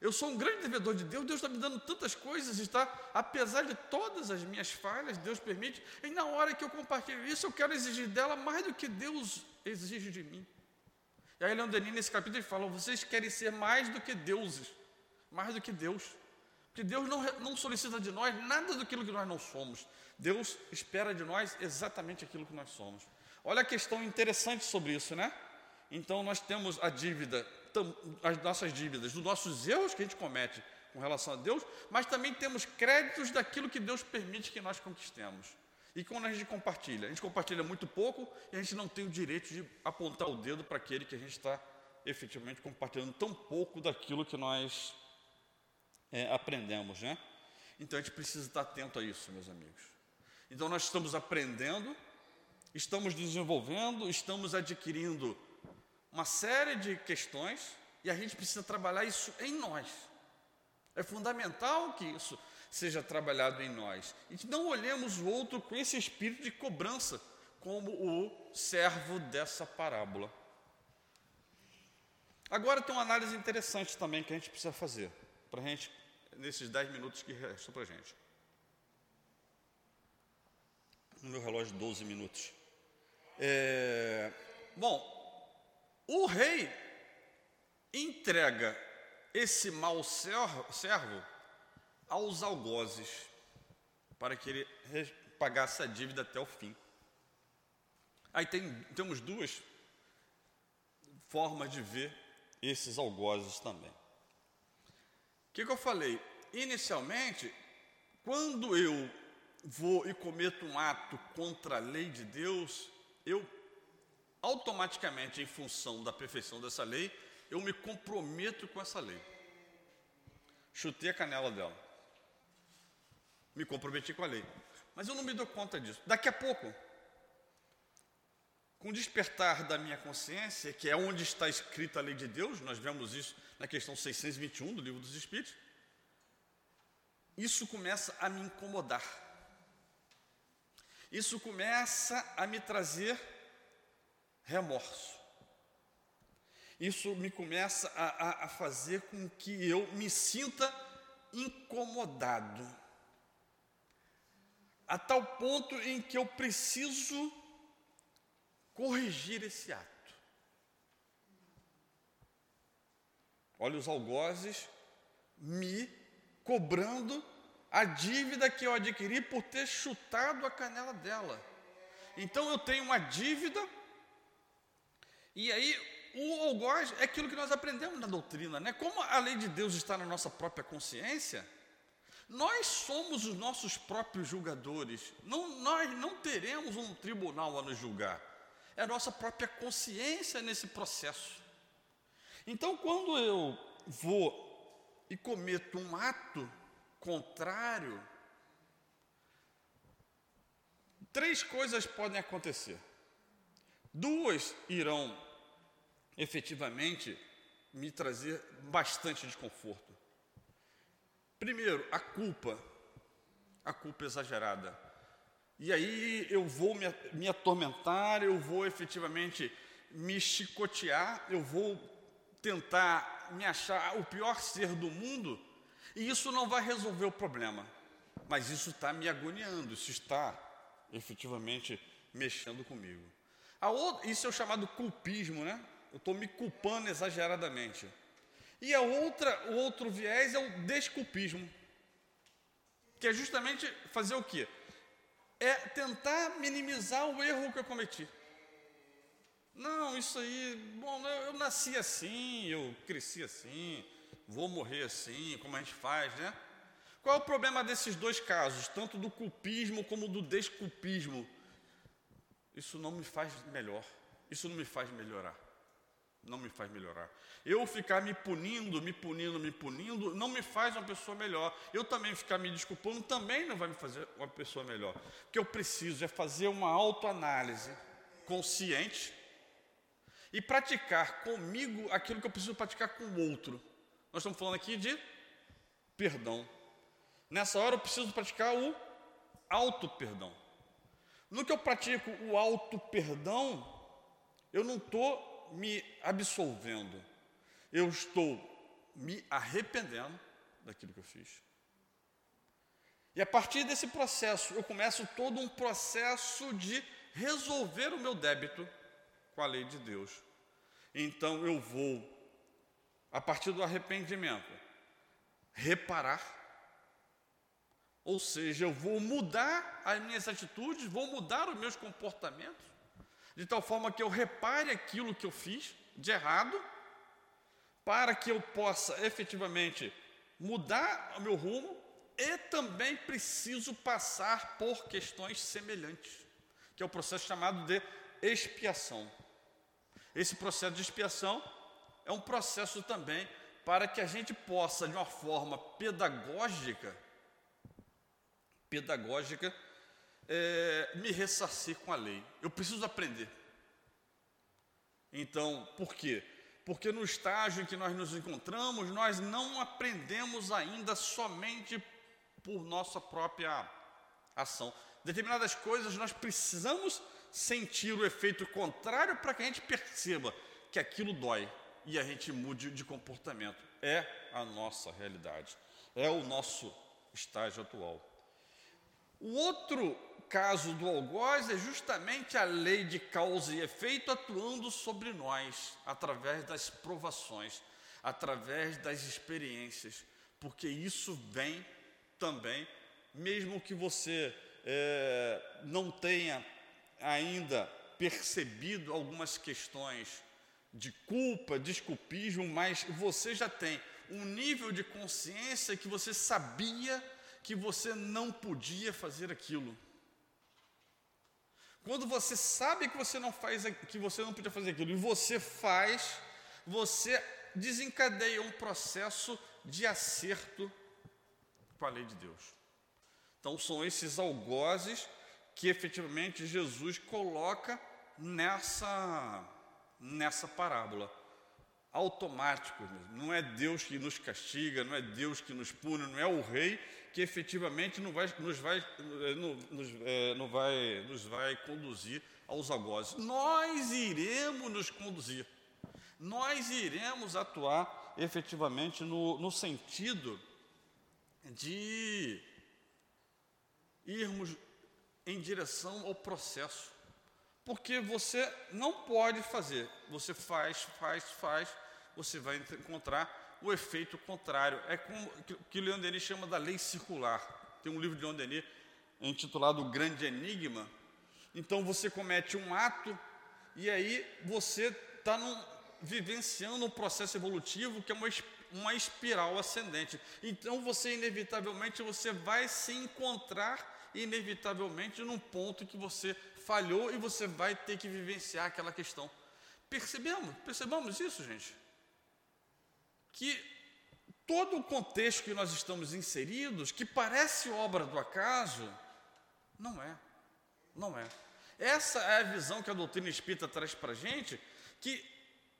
Eu sou um grande devedor de Deus, Deus está me dando tantas coisas, está, apesar de todas as minhas falhas, Deus permite, e na hora que eu compartilho isso, eu quero exigir dela mais do que Deus exige de mim. E aí, Leon Denis, nesse capítulo, ele fala: vocês querem ser mais do que deuses, mais do que Deus. Porque Deus não, não solicita de nós nada daquilo que nós não somos. Deus espera de nós exatamente aquilo que nós somos. Olha a questão interessante sobre isso, né? Então, nós temos a dívida as nossas dívidas, dos nossos erros que a gente comete com relação a Deus, mas também temos créditos daquilo que Deus permite que nós conquistemos. E quando a gente compartilha, a gente compartilha muito pouco e a gente não tem o direito de apontar o dedo para aquele que a gente está efetivamente compartilhando tão pouco daquilo que nós é, aprendemos, né? Então a gente precisa estar atento a isso, meus amigos. Então nós estamos aprendendo, estamos desenvolvendo, estamos adquirindo uma série de questões e a gente precisa trabalhar isso em nós. É fundamental que isso seja trabalhado em nós. E não olhemos o outro com esse espírito de cobrança, como o servo dessa parábola. Agora tem uma análise interessante também que a gente precisa fazer, para a gente, nesses dez minutos que restam para a gente. No meu relógio, 12 minutos. É, bom, o rei entrega esse mau servo aos algozes para que ele pagasse a dívida até o fim. Aí tem, temos duas formas de ver esses algozes também. O que, que eu falei? Inicialmente, quando eu vou e cometo um ato contra a lei de Deus, eu automaticamente, em função da perfeição dessa lei, eu me comprometo com essa lei. Chutei a canela dela. Me comprometi com a lei. Mas eu não me dou conta disso. Daqui a pouco, com o despertar da minha consciência, que é onde está escrita a lei de Deus, nós vemos isso na questão 621 do livro dos Espíritos, isso começa a me incomodar. Isso começa a me trazer remorso. Isso me começa a, a, a fazer com que eu me sinta incomodado, a tal ponto em que eu preciso corrigir esse ato. Olha os algozes me cobrando a dívida que eu adquiri por ter chutado a canela dela. Então eu tenho uma dívida e aí, o algoz é aquilo que nós aprendemos na doutrina, né? Como a lei de Deus está na nossa própria consciência, nós somos os nossos próprios julgadores. Não, nós não teremos um tribunal a nos julgar. É a nossa própria consciência nesse processo. Então, quando eu vou e cometo um ato contrário, três coisas podem acontecer. Duas irão efetivamente me trazer bastante desconforto. Primeiro, a culpa, a culpa exagerada. E aí eu vou me, me atormentar, eu vou efetivamente me chicotear, eu vou tentar me achar o pior ser do mundo, e isso não vai resolver o problema. Mas isso está me agoniando, isso está efetivamente mexendo comigo. Outra, isso é o chamado culpismo, né? Eu estou me culpando exageradamente. E a outra, o outro viés é o desculpismo, que é justamente fazer o quê? É tentar minimizar o erro que eu cometi. Não, isso aí, bom, eu, eu nasci assim, eu cresci assim, vou morrer assim, como a gente faz, né? Qual é o problema desses dois casos, tanto do culpismo como do desculpismo? Isso não me faz melhor, isso não me faz melhorar. Não me faz melhorar. Eu ficar me punindo, me punindo, me punindo, não me faz uma pessoa melhor. Eu também ficar me desculpando também não vai me fazer uma pessoa melhor. O que eu preciso é fazer uma autoanálise consciente e praticar comigo aquilo que eu preciso praticar com o outro. Nós estamos falando aqui de perdão. Nessa hora eu preciso praticar o auto-perdão. No que eu pratico o auto-perdão, eu não estou me absolvendo, eu estou me arrependendo daquilo que eu fiz. E a partir desse processo, eu começo todo um processo de resolver o meu débito com a lei de Deus. Então eu vou, a partir do arrependimento, reparar ou seja, eu vou mudar as minhas atitudes, vou mudar os meus comportamentos, de tal forma que eu repare aquilo que eu fiz de errado, para que eu possa efetivamente mudar o meu rumo e também preciso passar por questões semelhantes, que é o processo chamado de expiação. Esse processo de expiação é um processo também para que a gente possa, de uma forma pedagógica, pedagógica, é, me ressarcir com a lei. Eu preciso aprender. Então, por quê? Porque no estágio em que nós nos encontramos, nós não aprendemos ainda somente por nossa própria ação. Determinadas coisas nós precisamos sentir o efeito contrário para que a gente perceba que aquilo dói e a gente mude de comportamento. É a nossa realidade, é o nosso estágio atual. O outro caso do algoz é justamente a lei de causa e efeito atuando sobre nós, através das provações, através das experiências, porque isso vem também, mesmo que você é, não tenha ainda percebido algumas questões de culpa, desculpismo, mas você já tem um nível de consciência que você sabia que você não podia fazer aquilo. Quando você sabe que você não faz, que você não podia fazer aquilo e você faz, você desencadeia um processo de acerto com a lei de Deus. Então são esses algozes que efetivamente Jesus coloca nessa nessa parábola. Automático, não é Deus que nos castiga, não é Deus que nos pune, não é o rei que efetivamente não vai, nos, vai, eh, nos, é, não vai, nos vai conduzir aos algozes. Nós iremos nos conduzir, nós iremos atuar efetivamente no, no sentido de irmos em direção ao processo. Porque você não pode fazer, você faz, faz, faz, você vai encontrar o efeito contrário. É como que Leon Denis chama da lei circular. Tem um livro de Leon Denis intitulado O Grande Enigma. Então você comete um ato e aí você está vivenciando um processo evolutivo que é uma, uma espiral ascendente. Então você inevitavelmente você vai se encontrar inevitavelmente num ponto que você falhou e você vai ter que vivenciar aquela questão. Percebemos? Percebamos isso, gente? Que todo o contexto que nós estamos inseridos, que parece obra do acaso, não é. Não é. Essa é a visão que a doutrina espírita traz para a gente, que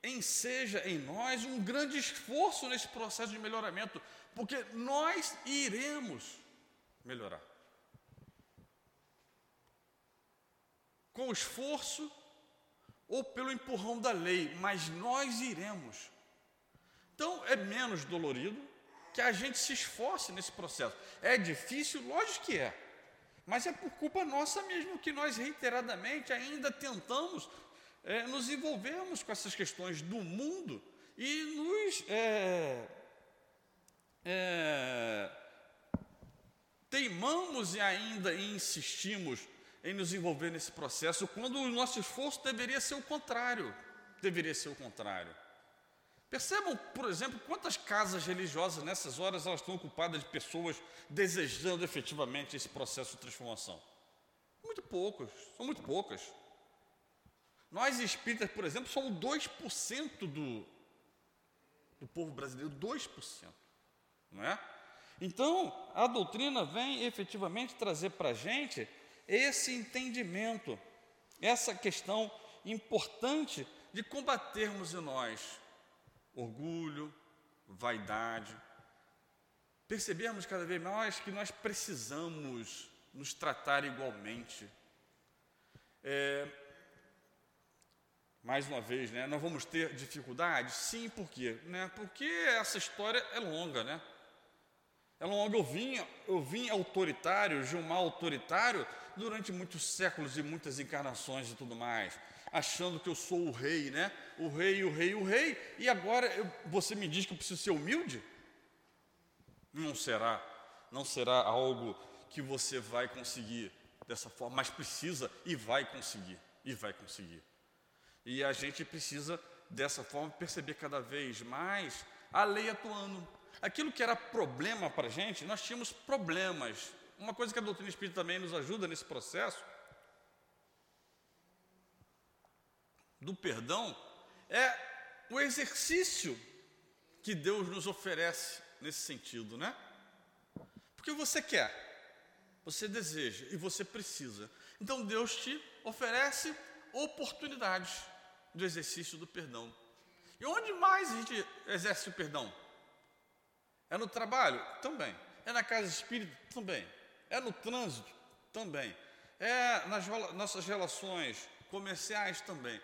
enseja em nós um grande esforço nesse processo de melhoramento, porque nós iremos melhorar. Com esforço ou pelo empurrão da lei, mas nós iremos. Então é menos dolorido que a gente se esforce nesse processo. É difícil, lógico que é. Mas é por culpa nossa mesmo que nós reiteradamente ainda tentamos é, nos envolvermos com essas questões do mundo e nos é, é, teimamos e ainda insistimos em nos envolver nesse processo, quando o nosso esforço deveria ser o contrário. Deveria ser o contrário. Percebam, por exemplo, quantas casas religiosas nessas horas elas estão ocupadas de pessoas desejando efetivamente esse processo de transformação. Muito poucas, são muito poucas. Nós espíritas, por exemplo, somos 2% do, do povo brasileiro, 2%. Não é? Então, a doutrina vem efetivamente trazer para a gente esse entendimento, essa questão importante de combatermos em nós orgulho, vaidade, percebermos cada vez mais que nós precisamos nos tratar igualmente. É, mais uma vez, né, nós vamos ter dificuldades? Sim, por quê? Né? Porque essa história é longa, né? É longa. Eu vim, eu vim autoritário, Gilmar autoritário, durante muitos séculos e muitas encarnações e tudo mais, achando que eu sou o rei, né? O rei, o rei, o rei, e agora eu, você me diz que eu preciso ser humilde? Não será, não será algo que você vai conseguir dessa forma, mas precisa e vai conseguir, e vai conseguir. E a gente precisa, dessa forma, perceber cada vez mais a lei atuando. Aquilo que era problema para a gente, nós tínhamos problemas. Uma coisa que a doutrina espírita também nos ajuda nesse processo do perdão é o exercício que Deus nos oferece nesse sentido, né? Porque você quer, você deseja e você precisa. Então Deus te oferece oportunidades do exercício do perdão. E onde mais a gente exerce o perdão? É no trabalho? Também. É na casa espírita? Também. É no trânsito? Também. É nas nossas relações comerciais? Também.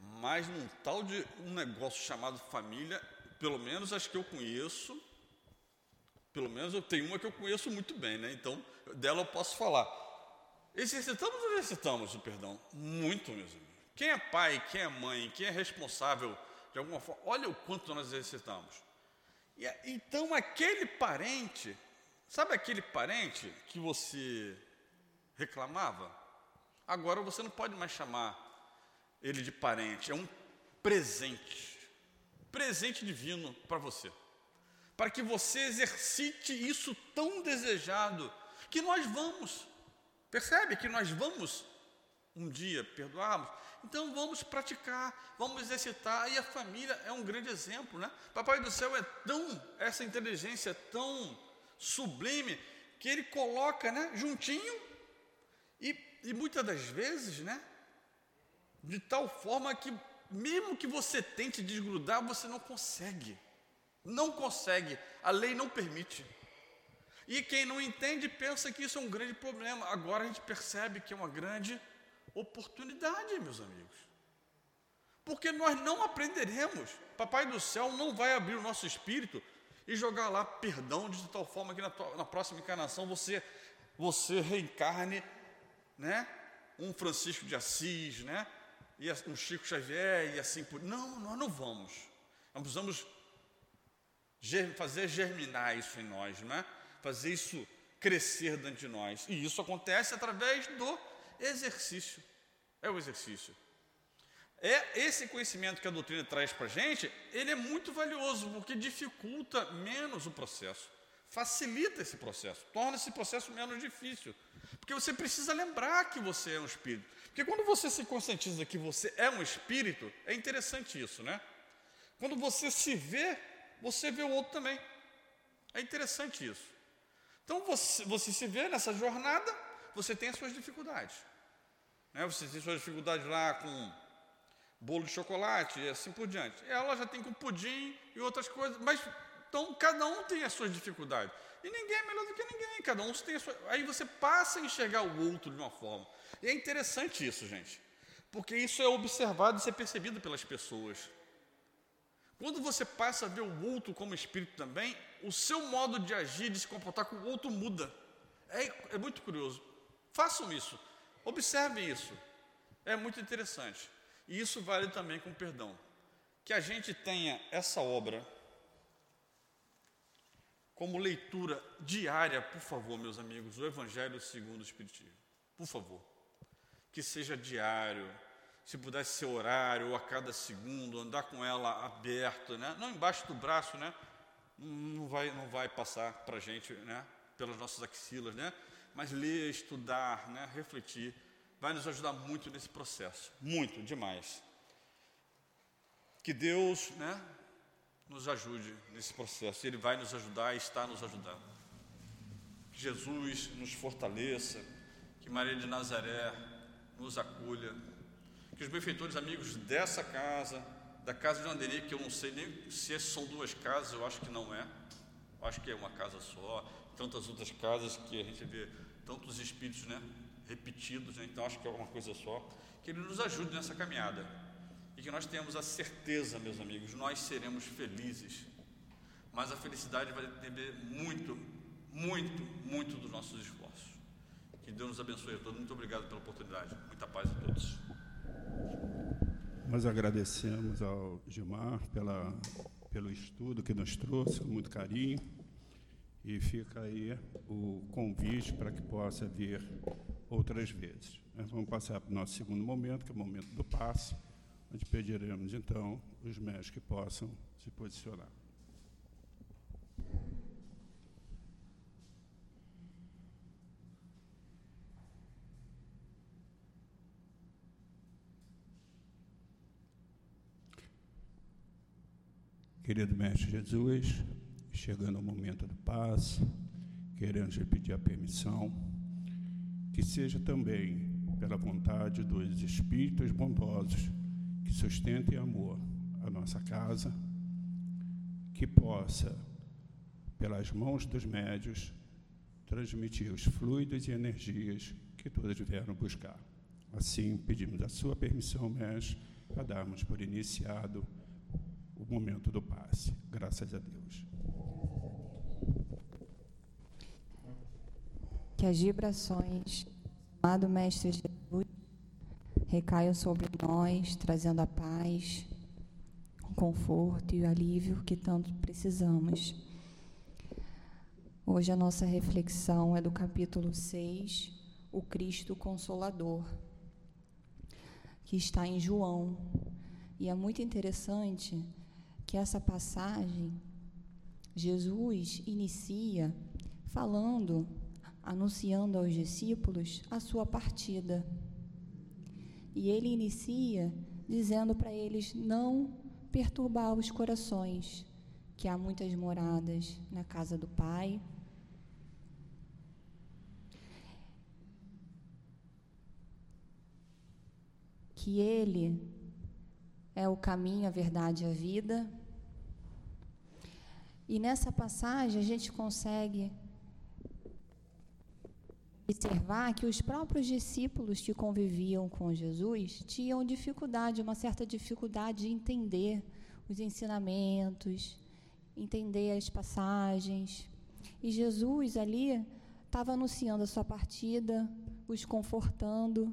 Mas num tal de um negócio chamado família, pelo menos as que eu conheço, pelo menos eu tenho uma que eu conheço muito bem, né? Então, dela eu posso falar. Exercitamos ou exercitamos o perdão? Muito, meus amigos. Quem é pai, quem é mãe, quem é responsável de alguma forma, olha o quanto nós exercitamos. E, então, aquele parente, sabe aquele parente que você reclamava? Agora você não pode mais chamar ele de parente, é um presente. Presente divino para você. Para que você exercite isso tão desejado que nós vamos. Percebe que nós vamos um dia perdoarmos? Então vamos praticar, vamos exercitar, e a família é um grande exemplo, né? Papai do céu é tão, essa inteligência é tão sublime, que ele coloca, né, juntinho, e, e muitas das vezes, né, de tal forma que, mesmo que você tente desgrudar, você não consegue. Não consegue, a lei não permite. E quem não entende pensa que isso é um grande problema. Agora a gente percebe que é uma grande oportunidade, meus amigos. Porque nós não aprenderemos. Papai do céu não vai abrir o nosso espírito e jogar lá perdão de tal forma que na, tua, na próxima encarnação você você reencarne, né? Um Francisco de Assis, né? E um Chico Xavier e assim por. Não, nós não vamos. Nós precisamos fazer germinar isso em nós, não é? Fazer isso crescer dentro de nós. E isso acontece através do exercício. É o exercício. É esse conhecimento que a doutrina traz para a gente, ele é muito valioso, porque dificulta menos o processo, facilita esse processo, torna esse processo menos difícil. Porque você precisa lembrar que você é um espírito. Porque quando você se conscientiza que você é um espírito, é interessante isso, né? Quando você se vê, você vê o outro também. É interessante isso. Então você, você se vê nessa jornada, você tem as suas dificuldades. Né? Você tem suas dificuldades lá com bolo de chocolate e assim por diante. Ela já tem com pudim e outras coisas, mas então cada um tem as suas dificuldades. E ninguém é melhor do que ninguém, cada um tem a sua. Aí você passa a enxergar o outro de uma forma. E é interessante isso, gente, porque isso é observado e é percebido pelas pessoas. Quando você passa a ver o outro como espírito também, o seu modo de agir, de se comportar com o outro muda. É, é muito curioso. Façam isso. Observem isso. É muito interessante. E isso vale também com perdão. Que a gente tenha essa obra como leitura diária, por favor, meus amigos, o Evangelho segundo o Espiritismo. Por favor. Que seja diário, se pudesse ser horário, ou a cada segundo, andar com ela aberta, né? não embaixo do braço, né? não, vai, não vai passar para a gente né? pelas nossas axilas, né? mas ler, estudar, né? refletir, vai nos ajudar muito nesse processo, muito, demais. Que Deus, né, nos ajude nesse processo. Ele vai nos ajudar e está nos ajudando. Que Jesus nos fortaleça, que Maria de Nazaré nos acolha, que os benfeitores amigos dessa casa, da casa de Anderê, que eu não sei nem se são duas casas, eu acho que não é, eu acho que é uma casa só, tantas outras casas que a gente vê tantos espíritos né, repetidos, né, então acho que é uma coisa só, que Ele nos ajude nessa caminhada. E que nós tenhamos a certeza, meus amigos, nós seremos felizes, mas a felicidade vai depender muito, muito, muito dos nossos esforços. Que Deus nos abençoe a todos. Muito obrigado pela oportunidade. Muita paz a todos. Nós agradecemos ao Gilmar pela, pelo estudo que nos trouxe, com muito carinho. E fica aí o convite para que possa vir outras vezes. Nós vamos passar para o nosso segundo momento, que é o momento do passe, onde pediremos, então, os médicos que possam se posicionar. Querido Mestre Jesus, chegando ao momento do passe, querendo lhe pedir a permissão, que seja também pela vontade dos espíritos bondosos que sustentem amor a nossa casa, que possa, pelas mãos dos médios, transmitir os fluidos e energias que todos vieram buscar. Assim, pedimos a sua permissão, mestre, para darmos por iniciado o momento do passe. Graças a Deus. Que as vibrações, amado Mestre Jesus, recaiam sobre nós, trazendo a paz, o conforto e o alívio que tanto precisamos. Hoje a nossa reflexão é do capítulo 6, o Cristo Consolador, que está em João. E é muito interessante que essa passagem, Jesus inicia falando, anunciando aos discípulos a sua partida. E ele inicia dizendo para eles não perturbar os corações, que há muitas moradas na casa do Pai. Que ele é o caminho, a verdade e a vida, e nessa passagem a gente consegue observar que os próprios discípulos que conviviam com Jesus tinham dificuldade, uma certa dificuldade de entender os ensinamentos, entender as passagens. E Jesus ali estava anunciando a sua partida, os confortando.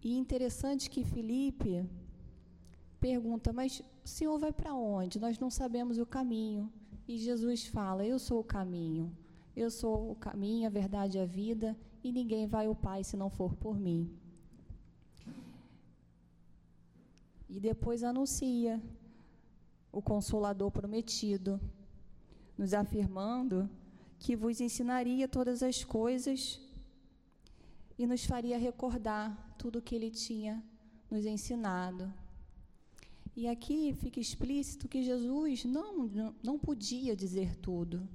E interessante que Felipe pergunta: Mas o Senhor vai para onde? Nós não sabemos o caminho. E Jesus fala: Eu sou o caminho. Eu sou o caminho, a verdade e a vida, e ninguém vai ao Pai se não for por mim. E depois anuncia o Consolador prometido, nos afirmando que vos ensinaria todas as coisas e nos faria recordar tudo o que ele tinha nos ensinado. E aqui fica explícito que Jesus não, não, podia dizer tudo,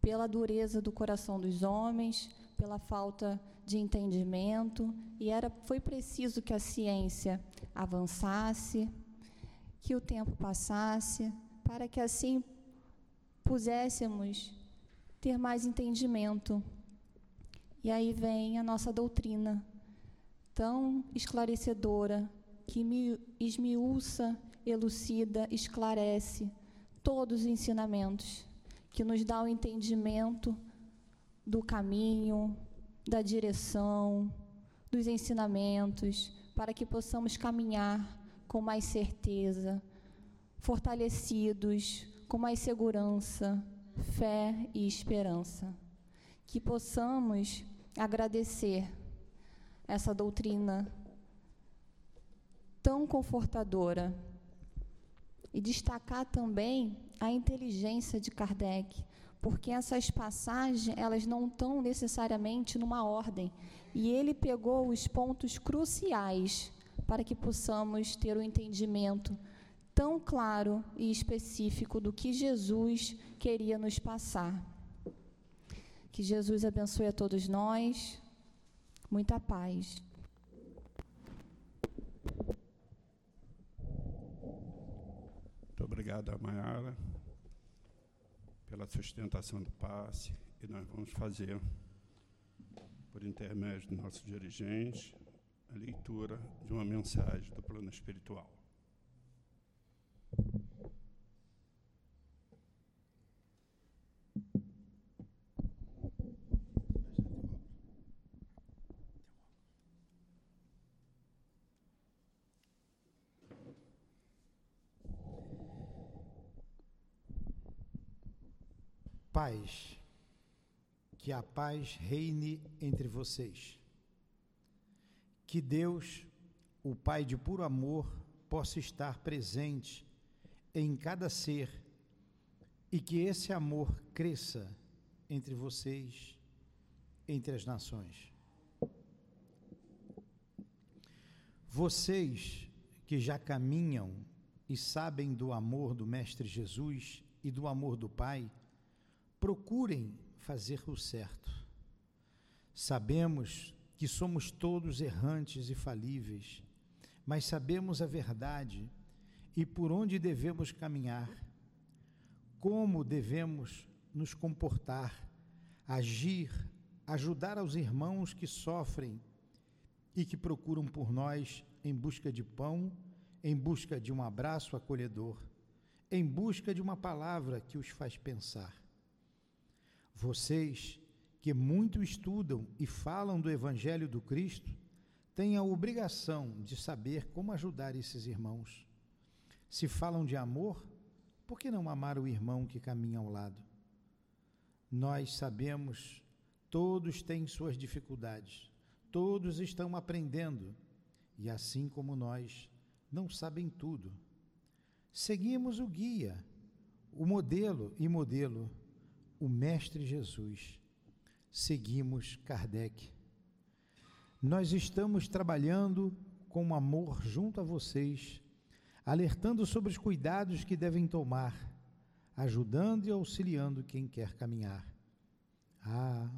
pela dureza do coração dos homens, pela falta de entendimento, e era, foi preciso que a ciência avançasse, que o tempo passasse, para que assim pudéssemos ter mais entendimento. E aí vem a nossa doutrina, tão esclarecedora, que esmiuça, elucida, esclarece todos os ensinamentos, que nos dá o entendimento do caminho, da direção, dos ensinamentos, para que possamos caminhar com mais certeza, fortalecidos, com mais segurança, fé e esperança. Que possamos agradecer essa doutrina tão confortadora. E destacar também a inteligência de Kardec, porque essas passagens, elas não estão necessariamente numa ordem. E ele pegou os pontos cruciais para que possamos ter o um entendimento tão claro e específico do que Jesus queria nos passar. Que Jesus abençoe a todos nós. Muita paz. Muito obrigado, Mayara, pela sustentação do passe. E nós vamos fazer, por intermédio do nosso dirigente, a leitura de uma mensagem do plano espiritual. Paz, que a paz reine entre vocês. Que Deus, o Pai de puro amor, possa estar presente em cada ser e que esse amor cresça entre vocês, entre as nações. Vocês que já caminham e sabem do amor do Mestre Jesus e do amor do Pai, procurem fazer o certo. Sabemos que somos todos errantes e falíveis, mas sabemos a verdade e por onde devemos caminhar, como devemos nos comportar, agir, ajudar aos irmãos que sofrem e que procuram por nós em busca de pão, em busca de um abraço acolhedor, em busca de uma palavra que os faz pensar. Vocês que muito estudam e falam do Evangelho do Cristo têm a obrigação de saber como ajudar esses irmãos se falam de amor, por que não amar o irmão que caminha ao lado? Nós sabemos, todos têm suas dificuldades, todos estão aprendendo, e assim como nós, não sabem tudo. Seguimos o guia, o modelo e modelo, o Mestre Jesus. Seguimos Kardec. Nós estamos trabalhando com amor junto a vocês alertando sobre os cuidados que devem tomar, ajudando e auxiliando quem quer caminhar. Ah,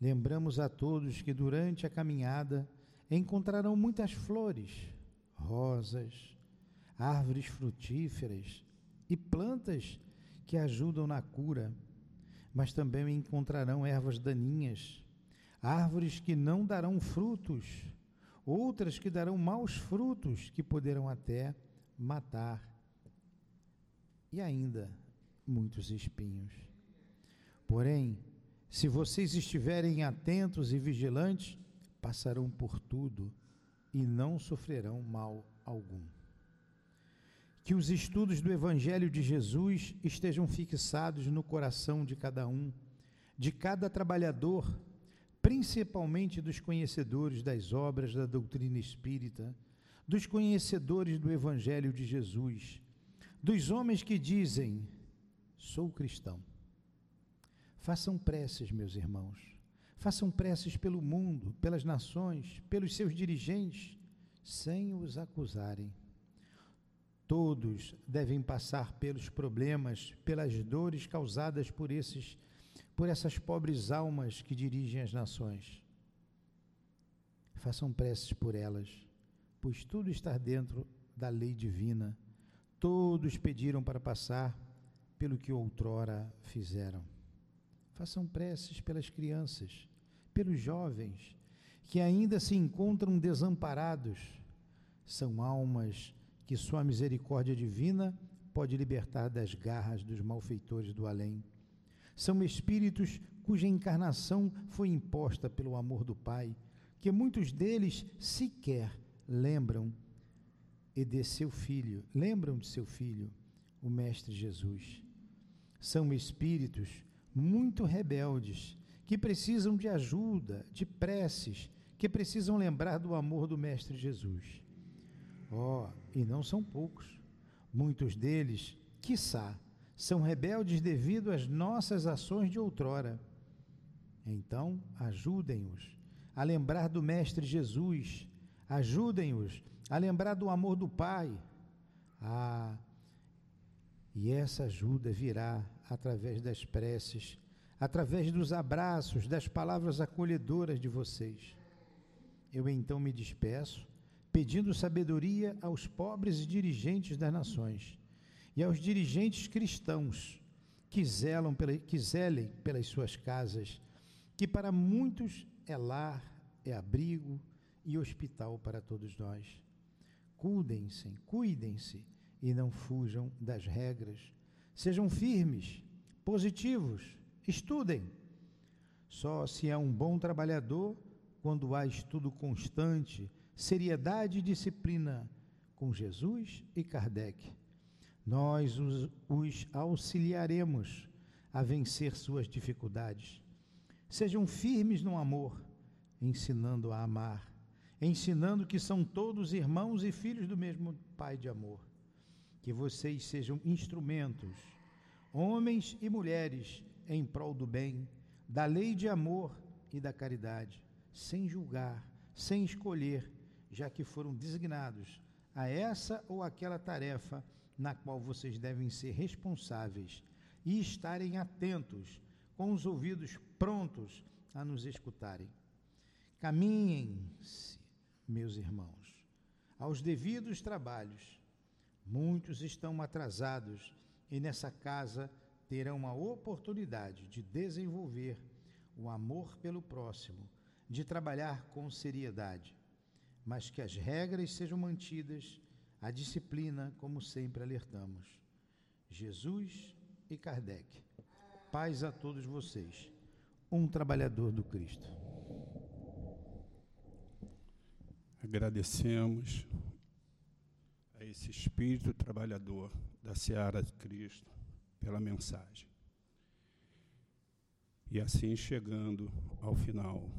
lembramos a todos que durante a caminhada encontrarão muitas flores, rosas, árvores frutíferas e plantas que ajudam na cura, mas também encontrarão ervas daninhas, árvores que não darão frutos, outras que darão maus frutos que poderão até matar e ainda muitos espinhos. Porém, se vocês estiverem atentos e vigilantes, passarão por tudo e não sofrerão mal algum. Que os estudos do Evangelho de Jesus estejam fixados no coração de cada um, de cada trabalhador, principalmente dos conhecedores das obras da doutrina espírita dos conhecedores do Evangelho de Jesus, dos homens que dizem: sou cristão. Façam preces, meus irmãos. Façam preces pelo mundo, pelas nações, pelos seus dirigentes, sem os acusarem. Todos devem passar pelos problemas, pelas dores causadas por esses por essas pobres almas que dirigem as nações. Façam preces por elas pois tudo está dentro da lei divina. Todos pediram para passar pelo que outrora fizeram. Façam preces pelas crianças, pelos jovens que ainda se encontram desamparados. São almas que sua misericórdia divina pode libertar das garras dos malfeitores do além. São espíritos cuja encarnação foi imposta pelo amor do Pai, que muitos deles sequer lembram e de seu filho, lembram de seu filho, o Mestre Jesus. São espíritos muito rebeldes que precisam de ajuda, de preces, que precisam lembrar do amor do Mestre Jesus. Oh, e não são poucos. Muitos deles, quiçá, São rebeldes devido às nossas ações de outrora. Então, ajudem-os a lembrar do Mestre Jesus, ajudem-os a lembrar do amor do Pai. Ah, e essa ajuda virá através das preces, através dos abraços, das palavras acolhedoras de vocês. Eu então me despeço, pedindo sabedoria aos pobres dirigentes das nações e aos dirigentes cristãos que, zelam pela, que zelem pelas suas casas, que para muitos é lar, é abrigo e hospital para todos nós. Cuidem-se, cuidem-se e não fujam das regras. Sejam firmes, positivos, estudem. Só se é um bom trabalhador quando há estudo constante, seriedade e disciplina com Jesus e Kardec. Nós os, os auxiliaremos a vencer suas dificuldades. Sejam firmes no amor, ensinando a amar, ensinando que são todos irmãos e filhos do mesmo Pai de amor que vocês sejam instrumentos, homens e mulheres, em prol do bem, da lei de amor e da caridade, sem julgar, sem escolher, já que foram designados a essa ou aquela tarefa na qual vocês devem ser responsáveis e estarem atentos, com os ouvidos prontos a nos escutarem. Caminhem-se, meus irmãos, aos devidos trabalhos Muitos estão atrasados e nessa casa terão a oportunidade de desenvolver o amor pelo próximo, de trabalhar com seriedade, mas que as regras sejam mantidas, a disciplina, como sempre alertamos. Jesus e Kardec. Paz a todos vocês. Um trabalhador do Cristo. Agradecemos a esse espírito trabalhador da seara de Cristo pela mensagem. E assim, chegando ao final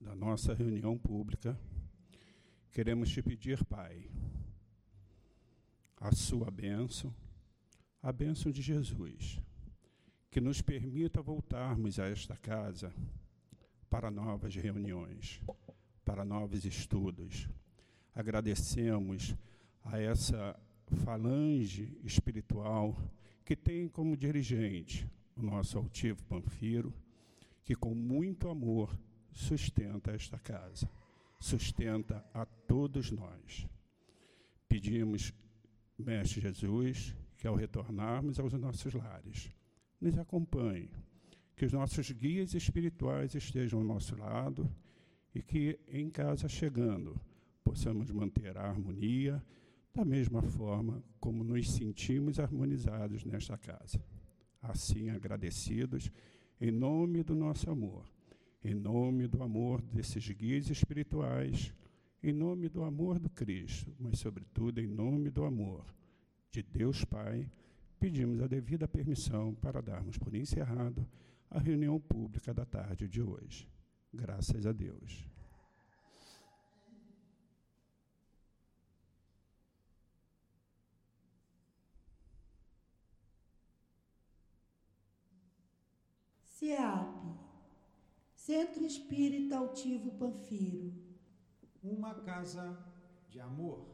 da nossa reunião pública, queremos te pedir, Pai, a sua bênção, a bênção de Jesus, que nos permita voltarmos a esta casa para novas reuniões, para novos estudos. Agradecemos a essa falange espiritual que tem como dirigente o nosso altivo Panfiro, que com muito amor sustenta esta casa, sustenta a todos nós. Pedimos, Mestre Jesus, que ao retornarmos aos nossos lares, nos acompanhe, que os nossos guias espirituais estejam ao nosso lado e que, em casa chegando, possamos manter a harmonia da mesma forma como nos sentimos harmonizados nesta casa. Assim, agradecidos, em nome do nosso amor, em nome do amor desses guias espirituais, em nome do amor do Cristo, mas, sobretudo, em nome do amor de Deus Pai, pedimos a devida permissão para darmos por encerrado a reunião pública da tarde de hoje. Graças a Deus. CEAP, Centro Espírita Altivo Panfiro. Uma casa de amor.